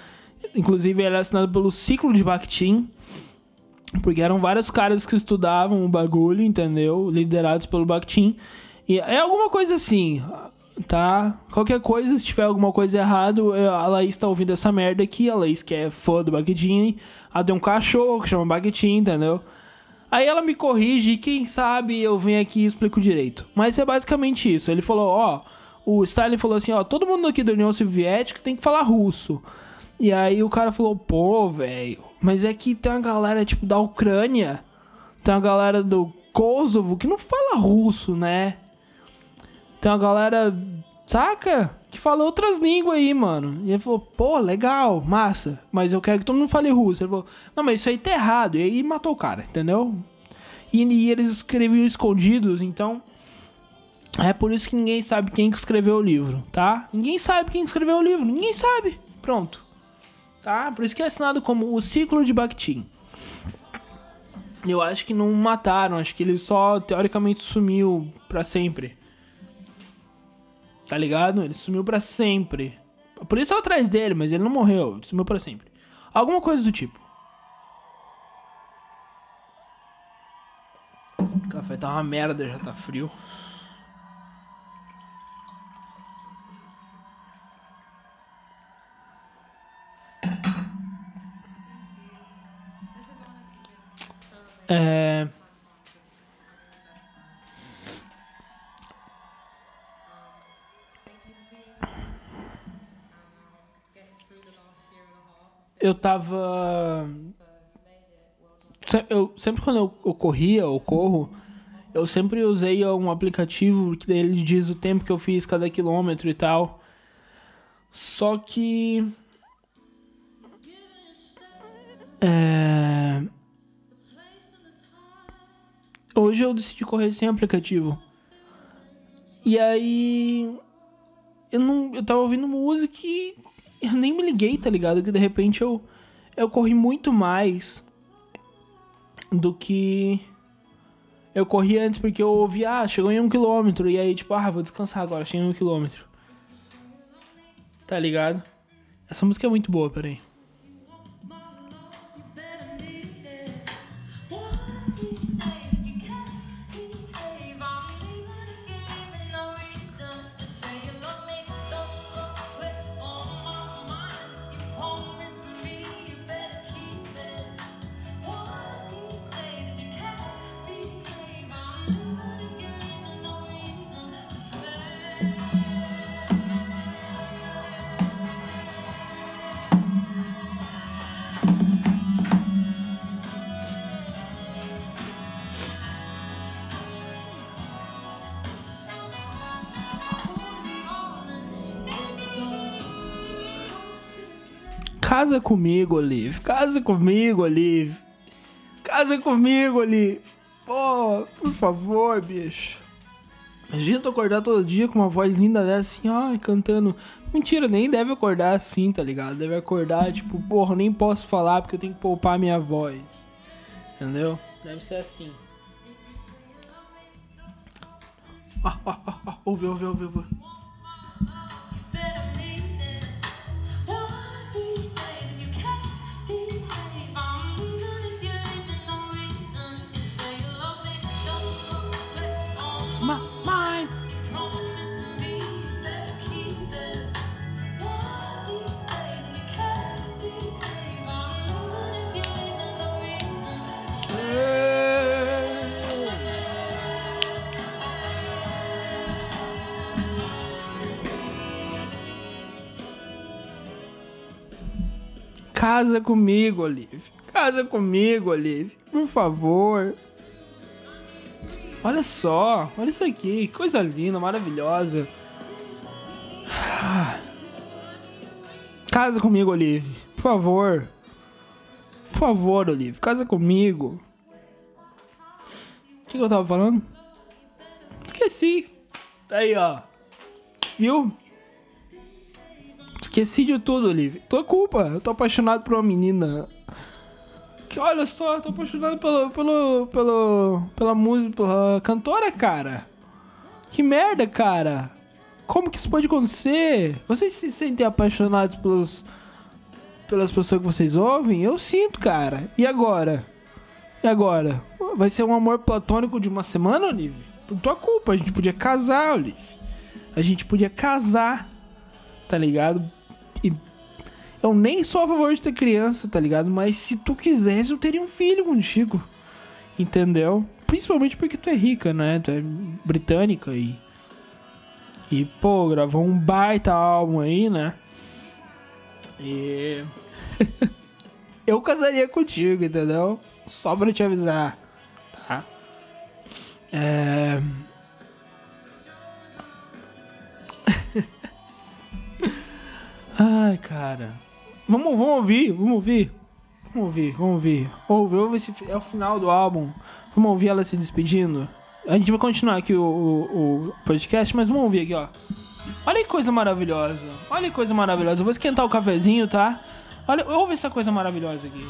Inclusive ele é assinado pelo Ciclo de Bakhtin, porque eram vários caras que estudavam o bagulho, entendeu? Liderados pelo Bakhtin. E é alguma coisa assim, tá? Qualquer coisa, se tiver alguma coisa errada, a Laís tá ouvindo essa merda aqui, a Laís que é fã do Bakhtin, ela tem um cachorro que chama Bakhtin, entendeu? Aí ela me corrige e quem sabe eu venho aqui e explico direito. Mas é basicamente isso. Ele falou, ó, o Stalin falou assim, ó, todo mundo aqui da União Soviética tem que falar russo. E aí o cara falou, pô, velho, mas é que tem uma galera tipo da Ucrânia, tem uma galera do Kosovo que não fala russo, né? Tem uma galera, saca? Que fala outras línguas aí, mano. E ele falou, pô, legal, massa. Mas eu quero que todo mundo fale russo. Ele falou, não, mas isso aí tá errado. E aí matou o cara, entendeu? E, e eles escreviam escondidos, então. É por isso que ninguém sabe quem escreveu o livro, tá? Ninguém sabe quem escreveu o livro, ninguém sabe. Pronto. Tá? Por isso que é assinado como O Ciclo de Bakhtin. Eu acho que não mataram, acho que ele só teoricamente sumiu pra sempre. Tá ligado? Ele sumiu pra sempre. A polícia atrás dele, mas ele não morreu, ele sumiu pra sempre. Alguma coisa do tipo. O café tá uma merda, já tá frio. É... Eu tava. Eu, sempre quando eu, eu corria ou corro, eu sempre usei um aplicativo que ele diz o tempo que eu fiz cada quilômetro e tal. Só que. É. Hoje eu decidi correr sem aplicativo. E aí. Eu não. Eu tava ouvindo música e eu nem me liguei, tá ligado? Que de repente eu. Eu corri muito mais do que. Eu corri antes porque eu ouvi, ah, chegou em um quilômetro. E aí, tipo, ah, vou descansar agora, cheguei em um quilômetro. Tá ligado? Essa música é muito boa, peraí. Casa comigo, Olive. Casa comigo, Olive. Casa comigo, Olive. Pô, por favor, bicho. Imagina tu acordar todo dia com uma voz linda dessa, assim, ai, cantando. Mentira, nem deve acordar assim, tá ligado? Deve acordar, tipo, porra, nem posso falar porque eu tenho que poupar minha voz. Entendeu? Deve ser assim. Ah, ah, ah, ah, ouve, ouve, ouve, ouve. Casa comigo, Olive. Casa comigo, Olive. Por favor. Olha só, olha isso aqui, que coisa linda, maravilhosa. Casa comigo, Olive, por favor. Por favor, Olive, casa comigo. O que, que eu tava falando? Esqueci. Tá Aí, ó. Viu? Esqueci de tudo, Olive. Tua culpa. Eu tô apaixonado por uma menina. Que olha só, eu tô apaixonado pelo, pelo, pelo, pela música, pela cantora, cara. Que merda, cara. Como que isso pode acontecer? Vocês se sentem apaixonados pelos, pelas pessoas que vocês ouvem? Eu sinto, cara. E agora? E agora? Vai ser um amor platônico de uma semana, Olive? Por tua culpa, a gente podia casar, Olive. A gente podia casar, tá ligado? E eu nem sou a favor de ter criança, tá ligado? Mas se tu quisesse, eu teria um filho contigo. Entendeu? Principalmente porque tu é rica, né? Tu é britânica e. E, pô, gravou um baita álbum aí, né? E. (laughs) eu casaria contigo, entendeu? Só pra te avisar, tá? É. (laughs) Ai, cara. Vamos, vamos ouvir, vamos ouvir. Vamos ouvir, vamos ouvir. Ouve, ouve esse, é o final do álbum. Vamos ouvir ela se despedindo. A gente vai continuar aqui o, o, o podcast, mas vamos ouvir aqui, ó. Olha que coisa maravilhosa. Olha que coisa maravilhosa. Eu vou esquentar o cafezinho, tá? Olha, ouve essa coisa maravilhosa aqui.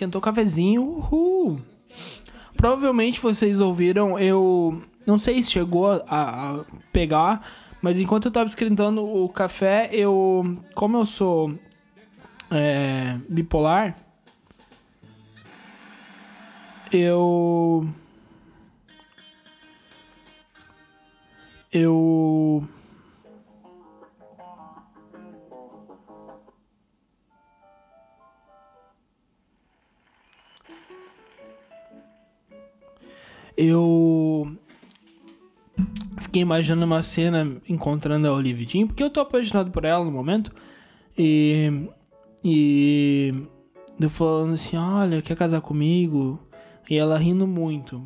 Esquentou o cafezinho. Uhul. Provavelmente vocês ouviram, eu. Não sei se chegou a, a pegar, mas enquanto eu tava esquentando o café, eu. Como eu sou. É, bipolar. Eu. Eu. Eu fiquei imaginando uma cena encontrando a Olivia Jean, porque eu tô apaixonado por ela no momento. E. E. Eu falando assim: olha, quer casar comigo? E ela rindo muito.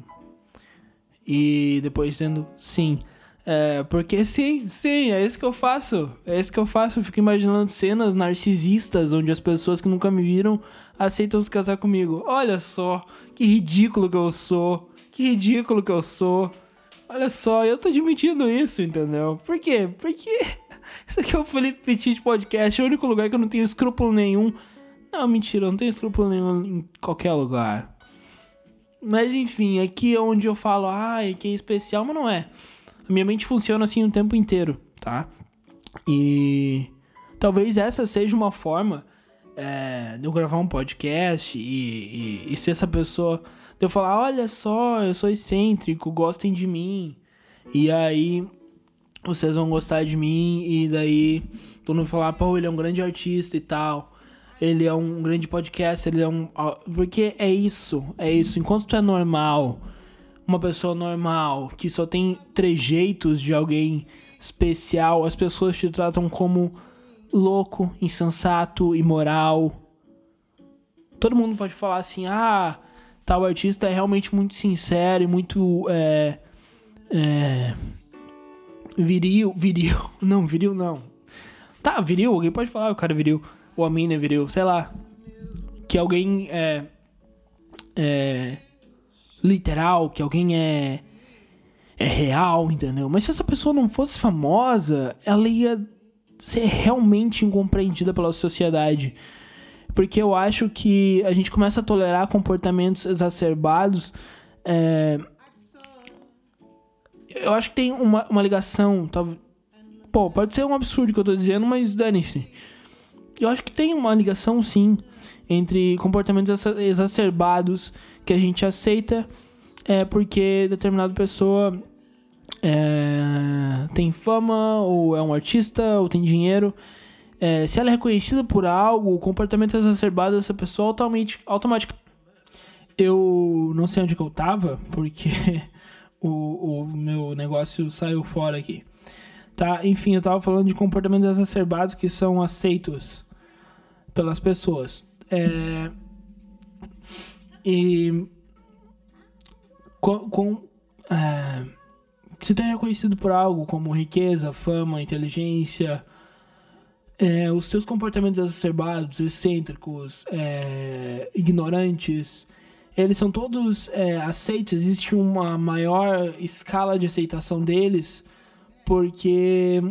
E depois dizendo sim. É, porque sim, sim, é isso que eu faço. É isso que eu faço. Eu fico imaginando cenas narcisistas onde as pessoas que nunca me viram aceitam se casar comigo. Olha só, que ridículo que eu sou. Que ridículo que eu sou. Olha só, eu tô admitindo isso, entendeu? Por quê? Porque (laughs) isso aqui é o Felipe Petit Podcast, é o único lugar que eu não tenho escrúpulo nenhum. Não, mentira, eu não tenho escrúpulo nenhum em qualquer lugar. Mas enfim, aqui é onde eu falo, ah, aqui é especial, mas não é. A minha mente funciona assim o tempo inteiro, tá? E talvez essa seja uma forma é, de eu gravar um podcast e, e, e ser essa pessoa eu falar, olha só, eu sou excêntrico, gostem de mim. E aí vocês vão gostar de mim e daí todo mundo falar, pô, ele é um grande artista e tal. Ele é um grande podcast, ele é um. Porque é isso, é isso. Enquanto tu é normal, uma pessoa normal, que só tem trejeitos de alguém especial, as pessoas te tratam como louco, insensato, imoral. Todo mundo pode falar assim, ah, tal artista é realmente muito sincero e muito é, é, viril, viril, (laughs) não, viril não. Tá, viril, alguém pode falar o cara é viril, ou a mina é viril, sei lá. Que alguém é, é literal, que alguém é é real, entendeu? Mas se essa pessoa não fosse famosa, ela ia ser realmente incompreendida pela sociedade porque eu acho que a gente começa a tolerar comportamentos exacerbados. É... Eu acho que tem uma, uma ligação. Talvez... Pô, pode ser um absurdo que eu tô dizendo, mas dane-se. Eu acho que tem uma ligação, sim, entre comportamentos exacerbados que a gente aceita é porque determinada pessoa é, tem fama, ou é um artista, ou tem dinheiro é, se ela é reconhecida por algo, o comportamento exacerbado dessa pessoa automaticamente. Eu não sei onde que eu tava, porque (laughs) o, o meu negócio saiu fora aqui. Tá? Enfim, eu tava falando de comportamentos exacerbados que são aceitos pelas pessoas. É, e com, com é, se tu é reconhecido por algo como riqueza, fama, inteligência, é, os seus comportamentos exacerbados, excêntricos, é, ignorantes, eles são todos é, aceitos, existe uma maior escala de aceitação deles, porque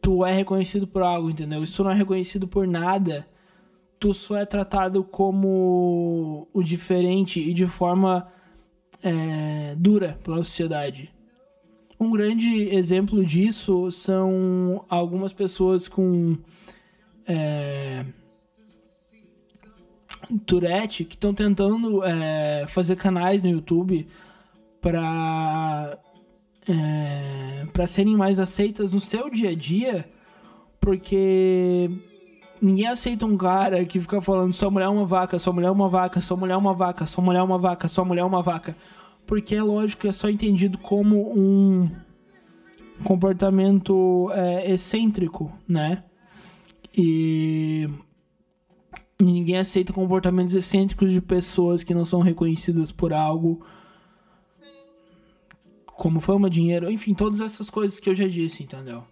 tu é reconhecido por algo, entendeu? Se tu não é reconhecido por nada, tu só é tratado como o diferente e de forma é, dura pela sociedade. Um grande exemplo disso são algumas pessoas com é, Tourette que estão tentando é, fazer canais no YouTube para é, para serem mais aceitas no seu dia a dia, porque ninguém aceita um cara que fica falando só mulher é uma vaca, só mulher é uma vaca, só mulher é uma vaca, só mulher é uma vaca, só mulher é uma vaca porque é lógico que é só entendido como um comportamento é, excêntrico, né? E ninguém aceita comportamentos excêntricos de pessoas que não são reconhecidas por algo como fama, dinheiro, enfim, todas essas coisas que eu já disse, entendeu?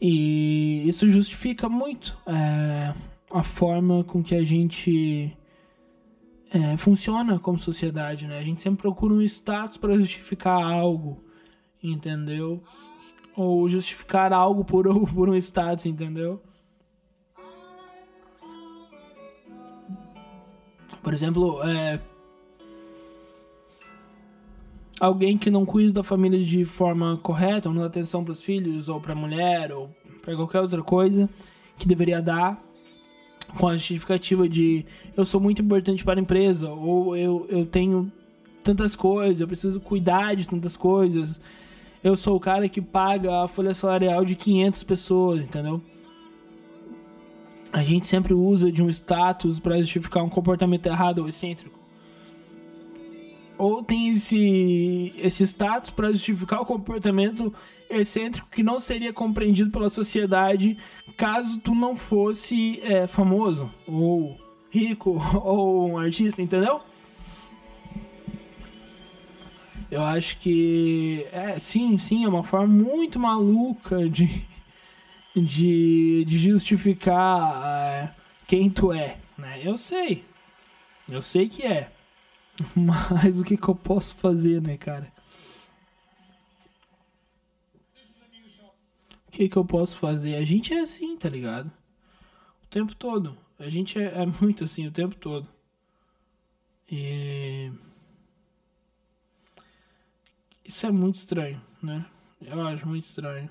E isso justifica muito é, a forma com que a gente é, funciona como sociedade, né? A gente sempre procura um status para justificar algo, entendeu? Ou justificar algo por, (laughs) por um status, entendeu? Por exemplo, é, alguém que não cuida da família de forma correta, ou não dá atenção para os filhos, ou para a mulher, ou para qualquer outra coisa que deveria dar, com a justificativa de eu sou muito importante para a empresa, ou eu, eu tenho tantas coisas, eu preciso cuidar de tantas coisas, eu sou o cara que paga a folha salarial de 500 pessoas, entendeu? A gente sempre usa de um status para justificar um comportamento errado ou excêntrico. Ou tem esse, esse status para justificar o comportamento excêntrico que não seria compreendido pela sociedade caso tu não fosse é, famoso, ou rico, (laughs) ou um artista, entendeu? Eu acho que é sim, sim, é uma forma muito maluca de, de, de justificar é, quem tu é, né? Eu sei, eu sei que é, (laughs) mas o que, que eu posso fazer, né, cara? Que, que eu posso fazer? A gente é assim, tá ligado? O tempo todo. A gente é, é muito assim o tempo todo. E. Isso é muito estranho, né? Eu acho muito estranho.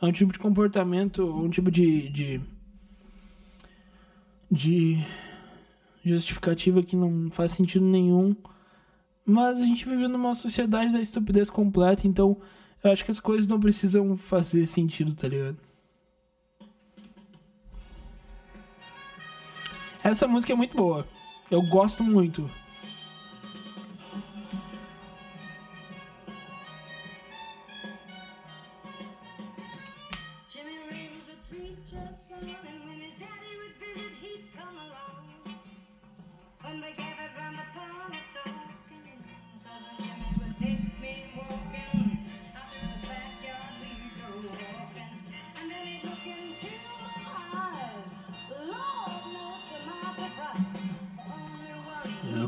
É um tipo de comportamento, um tipo de. de, de justificativa que não faz sentido nenhum. Mas a gente vive numa sociedade da estupidez completa, então eu acho que as coisas não precisam fazer sentido, tá ligado? Essa música é muito boa. Eu gosto muito.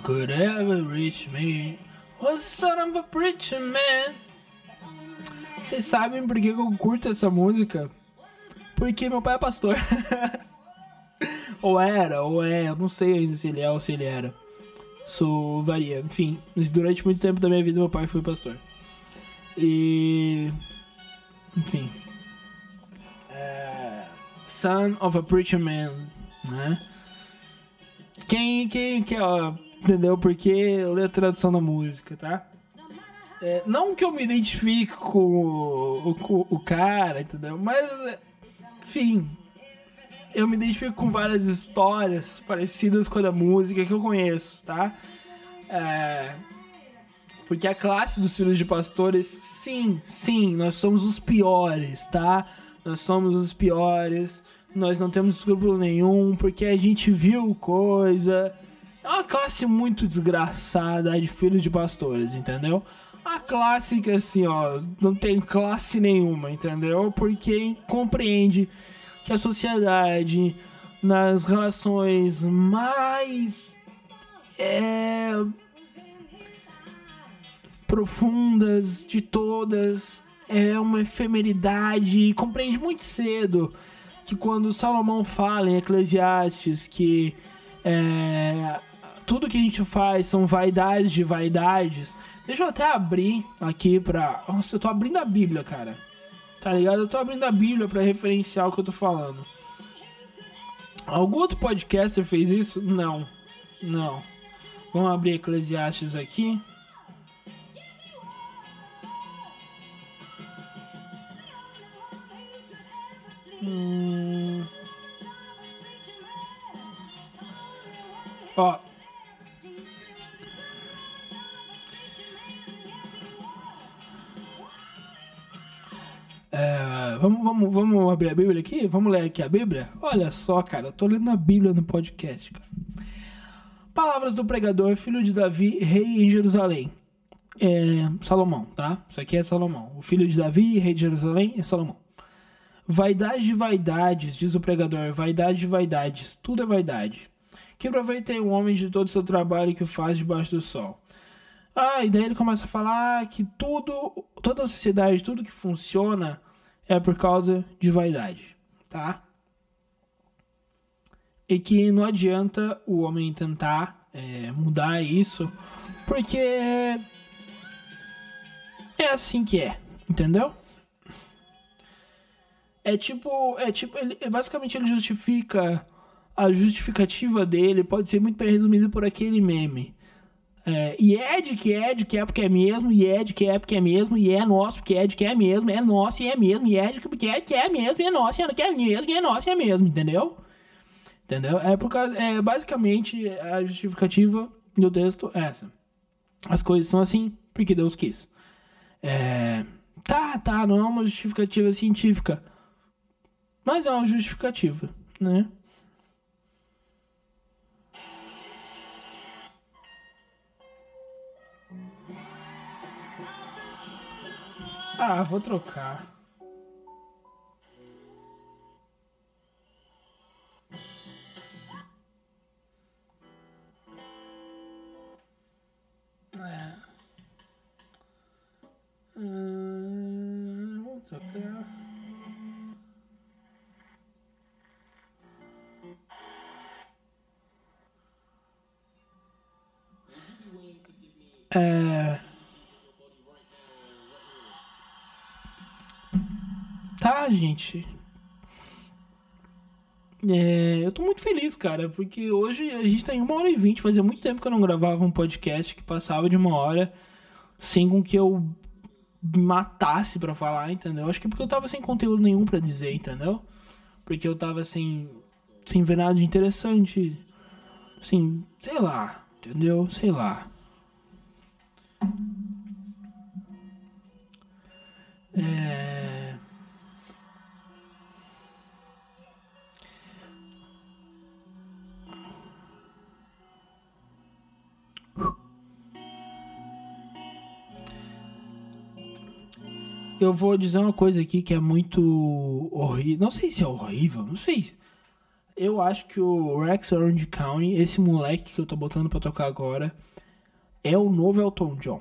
Could ever reach me was son of a preacher man. Vocês sabem por que que eu curto essa música? Porque meu pai é pastor. (laughs) ou era, ou é, eu não sei ainda se ele é ou se ele era. Sou varia. Enfim, durante muito tempo da minha vida meu pai foi pastor. E. Enfim. É, Son of a Preacher Man, né? Quem, quem, quem, ó, entendeu? Porque eu leio a tradução da música, tá? É, não que eu me identifique com o, o, o cara, entendeu? Mas, sim, eu me identifico com várias histórias parecidas com a da música que eu conheço, tá? É, porque a classe dos filhos de pastores, sim, sim, nós somos os piores, tá? Nós somos os piores, nós não temos escrúpulo nenhum, porque a gente viu coisa. É uma classe muito desgraçada de filhos de pastores, entendeu? A classe que assim, ó, não tem classe nenhuma, entendeu? Porque compreende que a sociedade, nas relações mais é, profundas de todas, é uma efemeridade e compreende muito cedo que quando Salomão fala em Eclesiastes que é, tudo que a gente faz são vaidades de vaidades. Deixa eu até abrir aqui pra. Nossa, eu tô abrindo a Bíblia, cara. Tá ligado? Eu tô abrindo a Bíblia pra referenciar o que eu tô falando. Algum outro podcaster fez isso? Não. Não. Vamos abrir Eclesiastes aqui. Hum. Ó. É, vamos, vamos, vamos abrir a Bíblia aqui? Vamos ler aqui a Bíblia? Olha só, cara, eu tô lendo a Bíblia no podcast, cara. Palavras do pregador, filho de Davi, rei em Jerusalém. É, Salomão, tá? Isso aqui é Salomão. O filho de Davi, rei de Jerusalém, é Salomão. Vaidade de vaidades, diz o pregador, vaidade de vaidades, tudo é vaidade. Que aproveitem o homem de todo o seu trabalho que faz debaixo do sol. Ah, e daí ele começa a falar que tudo, toda a sociedade, tudo que funciona é por causa de vaidade, tá? E que não adianta o homem tentar é, mudar isso, porque é assim que é, entendeu? É tipo, é tipo, ele, basicamente ele justifica a justificativa dele pode ser muito bem resumida por aquele meme. É, e é de que é, de que é porque é mesmo, e é de que é porque é mesmo, e é nosso porque é de que é mesmo, é nosso e é mesmo, e é de que porque é que é mesmo, e é nosso e é que é mesmo, e é nosso e é mesmo, entendeu? Entendeu? É por causa, é basicamente a justificativa do texto é essa. As coisas são assim porque Deus quis. É, tá, tá, não é uma justificativa científica, mas é uma justificativa, né? Ah, vou trocar. É. Hum, vou trocar. É. Tá, gente. É, eu tô muito feliz, cara, porque hoje a gente tá em uma hora e vinte. Fazia muito tempo que eu não gravava um podcast que passava de uma hora sem com que eu matasse pra falar, entendeu? Acho que porque eu tava sem conteúdo nenhum pra dizer, entendeu? Porque eu tava sem, sem ver nada de interessante. Assim, sei lá, entendeu? Sei lá. É. Eu vou dizer uma coisa aqui que é muito horrível. Não sei se é horrível, não sei. Eu acho que o Rex Orange County, esse moleque que eu tô botando pra tocar agora, é o novo Elton John.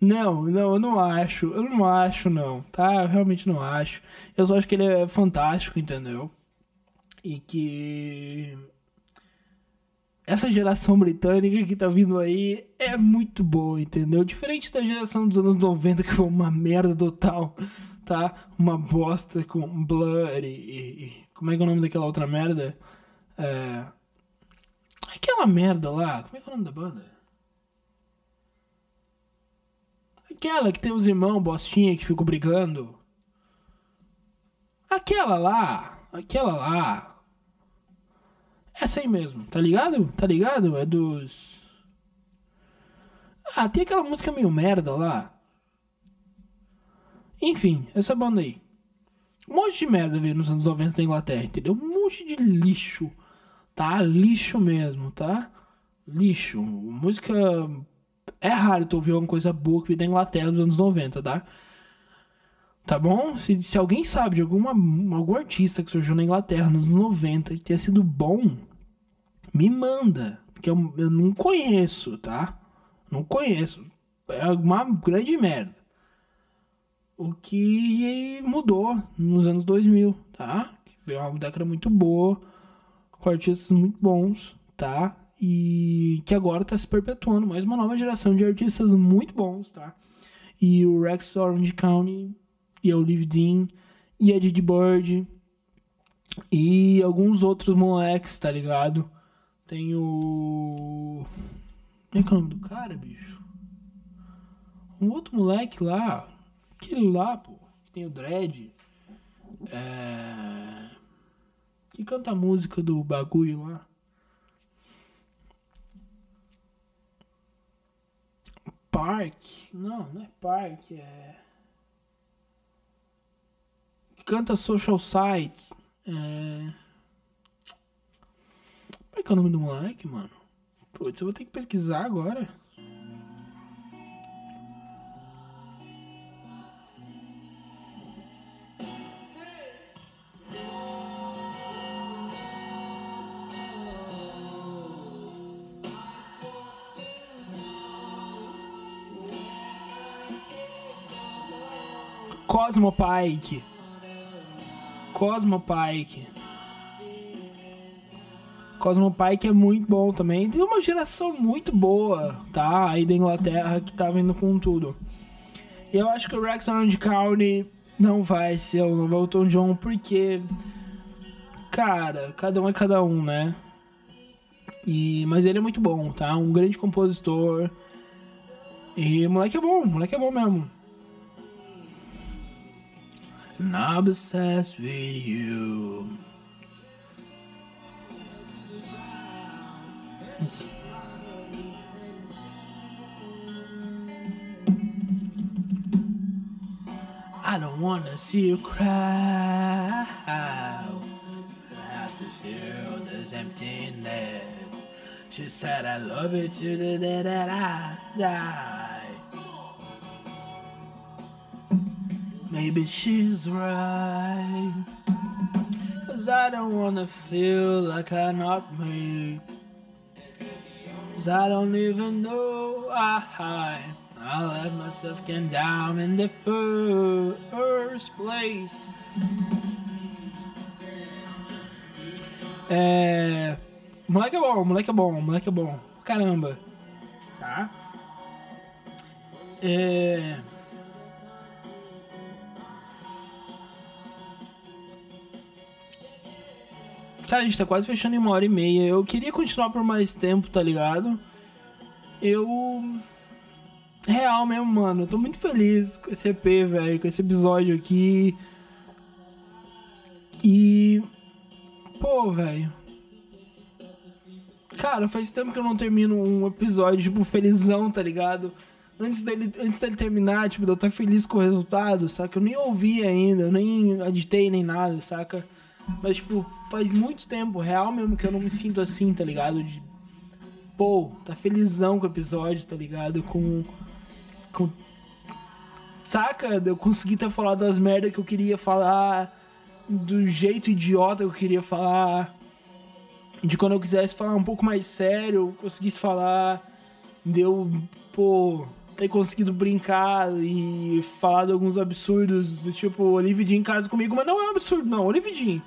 Não, não, eu não acho. Eu não acho, não, tá? Eu realmente não acho. Eu só acho que ele é fantástico, entendeu? E que. Essa geração britânica que tá vindo aí é muito boa, entendeu? Diferente da geração dos anos 90, que foi uma merda total, tá? Uma bosta com Blur e. e- como é que é o nome daquela outra merda? É. Aquela merda lá, como é que é o nome da banda? Aquela que tem os irmãos bostinha que ficam brigando. Aquela lá. Aquela lá. Essa aí mesmo, tá ligado? Tá ligado? É dos. Ah, tem aquela música meio merda lá. Enfim, essa banda aí. Um monte de merda veio nos anos 90 da Inglaterra, entendeu? Um monte de lixo. Tá? Lixo mesmo, tá? Lixo. Música é raro tu ouvir alguma coisa boa que veio da Inglaterra dos anos 90, tá? Tá bom? Se, se alguém sabe de alguma, algum artista que surgiu na Inglaterra nos anos 90 e tenha sido bom, me manda. Porque eu, eu não conheço, tá? Não conheço. É uma grande merda. O que mudou nos anos 2000, tá? Veio uma década muito boa, com artistas muito bons, tá? E que agora tá se perpetuando mais uma nova geração de artistas muito bons, tá? E o Rex Orange County, e o Live Dean, e a Didi Bird, e alguns outros moleques, tá ligado? Tem o. Como é que é o nome do cara, bicho? Um outro moleque lá. Aquele lá, pô. Que tem o Dread. É. Que canta a música do bagulho lá. Park. Não, não é Park, é. Que canta Social Sites. É. É que é o nome do moleque, mano? Putz, eu vou ter que pesquisar agora. Cosmo Pike. Cosmo Pike. Cosmo Pike é muito bom também. Tem uma geração muito boa, tá? Aí da Inglaterra que tá vindo com tudo. E eu acho que o Rex Orange County não vai ser o novo Elton John, porque. Cara, cada um é cada um, né? E, mas ele é muito bom, tá? Um grande compositor. E moleque é bom, moleque é bom mesmo. I'm obsessed with you. I don't wanna see you cry. I have to feel this emptiness. She said I love you to the day that I die. Maybe she's right. Cause I don't wanna feel like I'm not me. Cause I don't even know I I let myself get down in the fir- first place. É. Moleque é bom, moleque é bom, moleque é bom. Caramba. Tá? É. Cara, a gente tá quase fechando em uma hora e meia. Eu queria continuar por mais tempo, tá ligado? Eu. Real mesmo, mano. Eu tô muito feliz com esse EP, velho. Com esse episódio aqui. E. Pô, velho. Cara, faz tempo que eu não termino um episódio, tipo, felizão, tá ligado? Antes dele, antes dele terminar, tipo, eu tô feliz com o resultado, saca? Eu nem ouvi ainda, eu nem editei nem nada, saca? Mas, tipo, faz muito tempo, real mesmo, que eu não me sinto assim, tá ligado? De, pô, tá felizão com o episódio, tá ligado? Com. Saca? Eu consegui ter falado das merdas que eu queria falar, do jeito idiota que eu queria falar, de quando eu quisesse falar um pouco mais sério, eu conseguisse falar, deu, pô, ter conseguido brincar e falar de alguns absurdos, do tipo, Olivia Jean casa comigo, mas não é um absurdo, não, Olivia.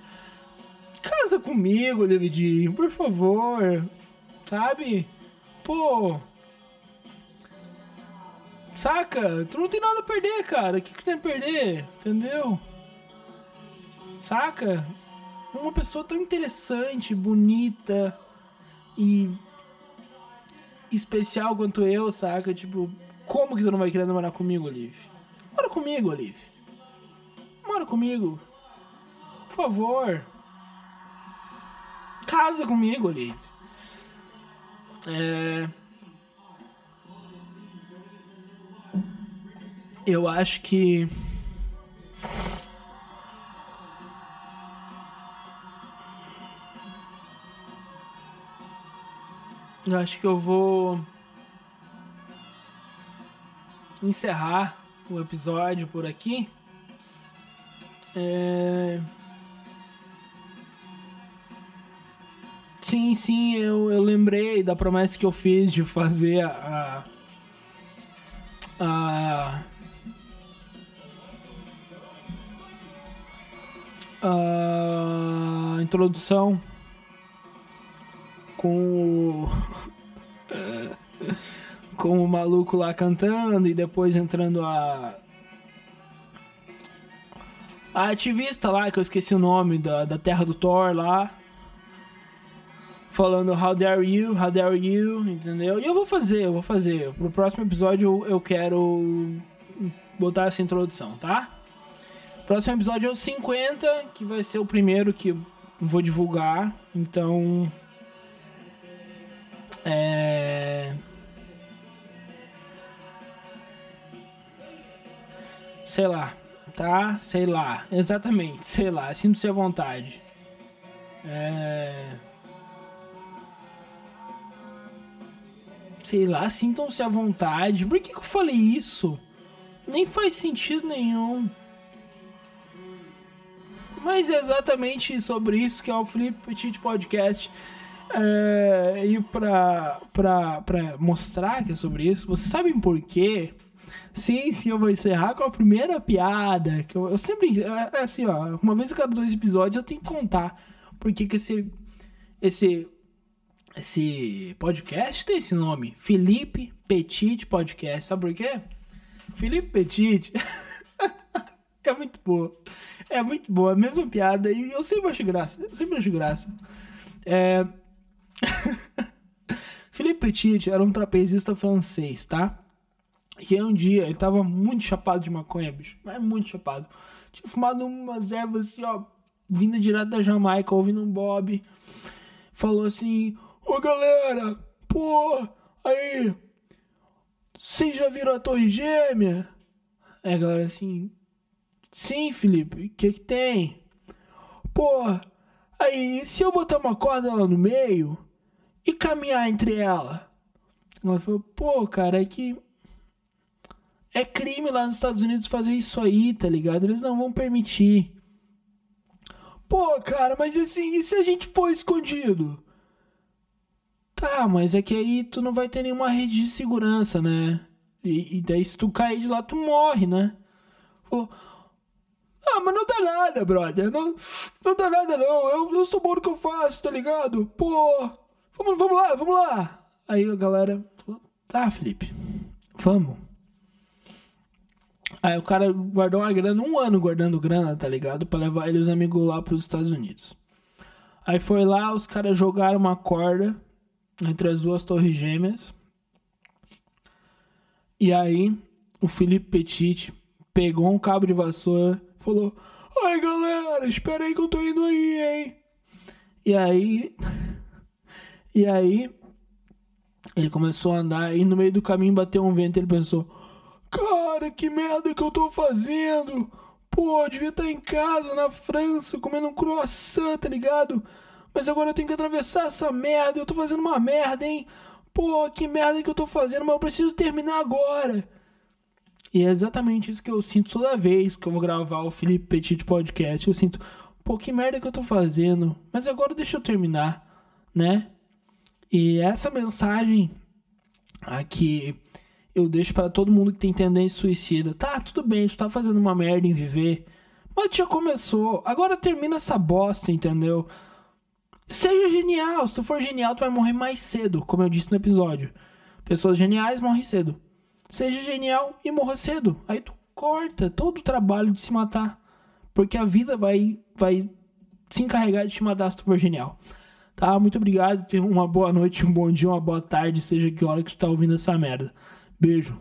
Casa comigo, Olivia por favor. Sabe? Pô. Saca? Tu não tem nada a perder, cara. O que, que tem a perder? Entendeu? Saca? Uma pessoa tão interessante, bonita e especial quanto eu, saca? Tipo, como que tu não vai querer namorar comigo, Olive? Mora comigo, Olive. Mora comigo. Por favor. Casa comigo, Olive. É... Eu acho que. Eu acho que eu vou encerrar o episódio por aqui. É... Sim, sim, eu, eu lembrei da promessa que eu fiz de fazer a. a. a, a introdução com o. (laughs) com o maluco lá cantando e depois entrando a. A ativista lá, que eu esqueci o nome, da, da terra do Thor lá. Falando How dare you, how dare you, entendeu? E eu vou fazer, eu vou fazer. Pro próximo episódio eu quero botar essa introdução, tá? Próximo episódio é o 50, que vai ser o primeiro que vou divulgar. Então. É. Sei lá, tá? Sei lá, exatamente, sei lá, sinto-se à vontade. É. Sei lá, sintam-se à vontade. Por que, que eu falei isso? Nem faz sentido nenhum. Mas é exatamente sobre isso que é o Flip Petit Podcast. É, e pra, pra, pra mostrar que é sobre isso, vocês sabem por quê? Sim, sim, eu vou encerrar com a primeira piada. Que eu, eu sempre. É, é assim, ó. Uma vez a cada dois episódios eu tenho que contar por que que esse. Esse. Esse podcast tem esse nome. Felipe Petit Podcast. Sabe por quê? Felipe Petit. (laughs) é muito boa. É muito boa. A mesma piada. E eu sempre acho graça. Eu sempre acho graça. É. (laughs) Felipe Petit era um trapezista francês, tá? E aí um dia ele tava muito chapado de maconha, bicho. Mas muito chapado. Tinha fumado umas ervas assim, ó. Vindo direto da Jamaica, ouvindo um Bob. Falou assim: Ô galera, pô, aí. Vocês já viram a Torre Gêmea? A galera assim: Sim, Felipe, o que que tem? Pô, aí se eu botar uma corda lá no meio e caminhar entre ela? Ela falou: Pô, cara, é que é crime lá nos Estados Unidos fazer isso aí, tá ligado? Eles não vão permitir. Pô, cara, mas assim, e se a gente for escondido? Tá, mas é que aí tu não vai ter nenhuma rede de segurança, né? E, e daí se tu cair de lá, tu morre, né? Falou, ah, mas não dá nada, brother. Não, não dá nada, não. Eu, eu sou bom no que eu faço, tá ligado? Pô, vamos, vamos lá, vamos lá. Aí a galera falou, tá, Felipe, vamos. Aí o cara guardou uma grana, um ano guardando grana, tá ligado? Pra levar ele e os amigos lá pros Estados Unidos. Aí foi lá, os caras jogaram uma corda entre as duas torres gêmeas. E aí o Felipe Petit pegou um cabo de vassoura falou: Ai galera, espera aí que eu tô indo aí, hein? E aí. E aí. Ele começou a andar e no meio do caminho bateu um vento ele pensou: Cara, que merda que eu tô fazendo? Pô, eu devia estar em casa, na França, comendo um croissant, tá ligado? Mas agora eu tenho que atravessar essa merda, eu tô fazendo uma merda, hein? Pô, que merda que eu tô fazendo, mas eu preciso terminar agora. E é exatamente isso que eu sinto toda vez que eu vou gravar o Felipe Petit Podcast. Eu sinto, pô, que merda que eu tô fazendo, mas agora deixa eu terminar, né? E essa mensagem aqui eu deixo para todo mundo que tem tendência suicida. Tá, tudo bem, tu tá fazendo uma merda em viver. Mas já começou. Agora termina essa bosta, entendeu? Seja genial. Se tu for genial, tu vai morrer mais cedo, como eu disse no episódio. Pessoas geniais morrem cedo. Seja genial e morra cedo. Aí tu corta todo o trabalho de se matar. Porque a vida vai, vai se encarregar de te matar se tu for genial. Tá? Muito obrigado. Tenha uma boa noite, um bom dia, uma boa tarde, seja que hora que tu tá ouvindo essa merda. Beijo.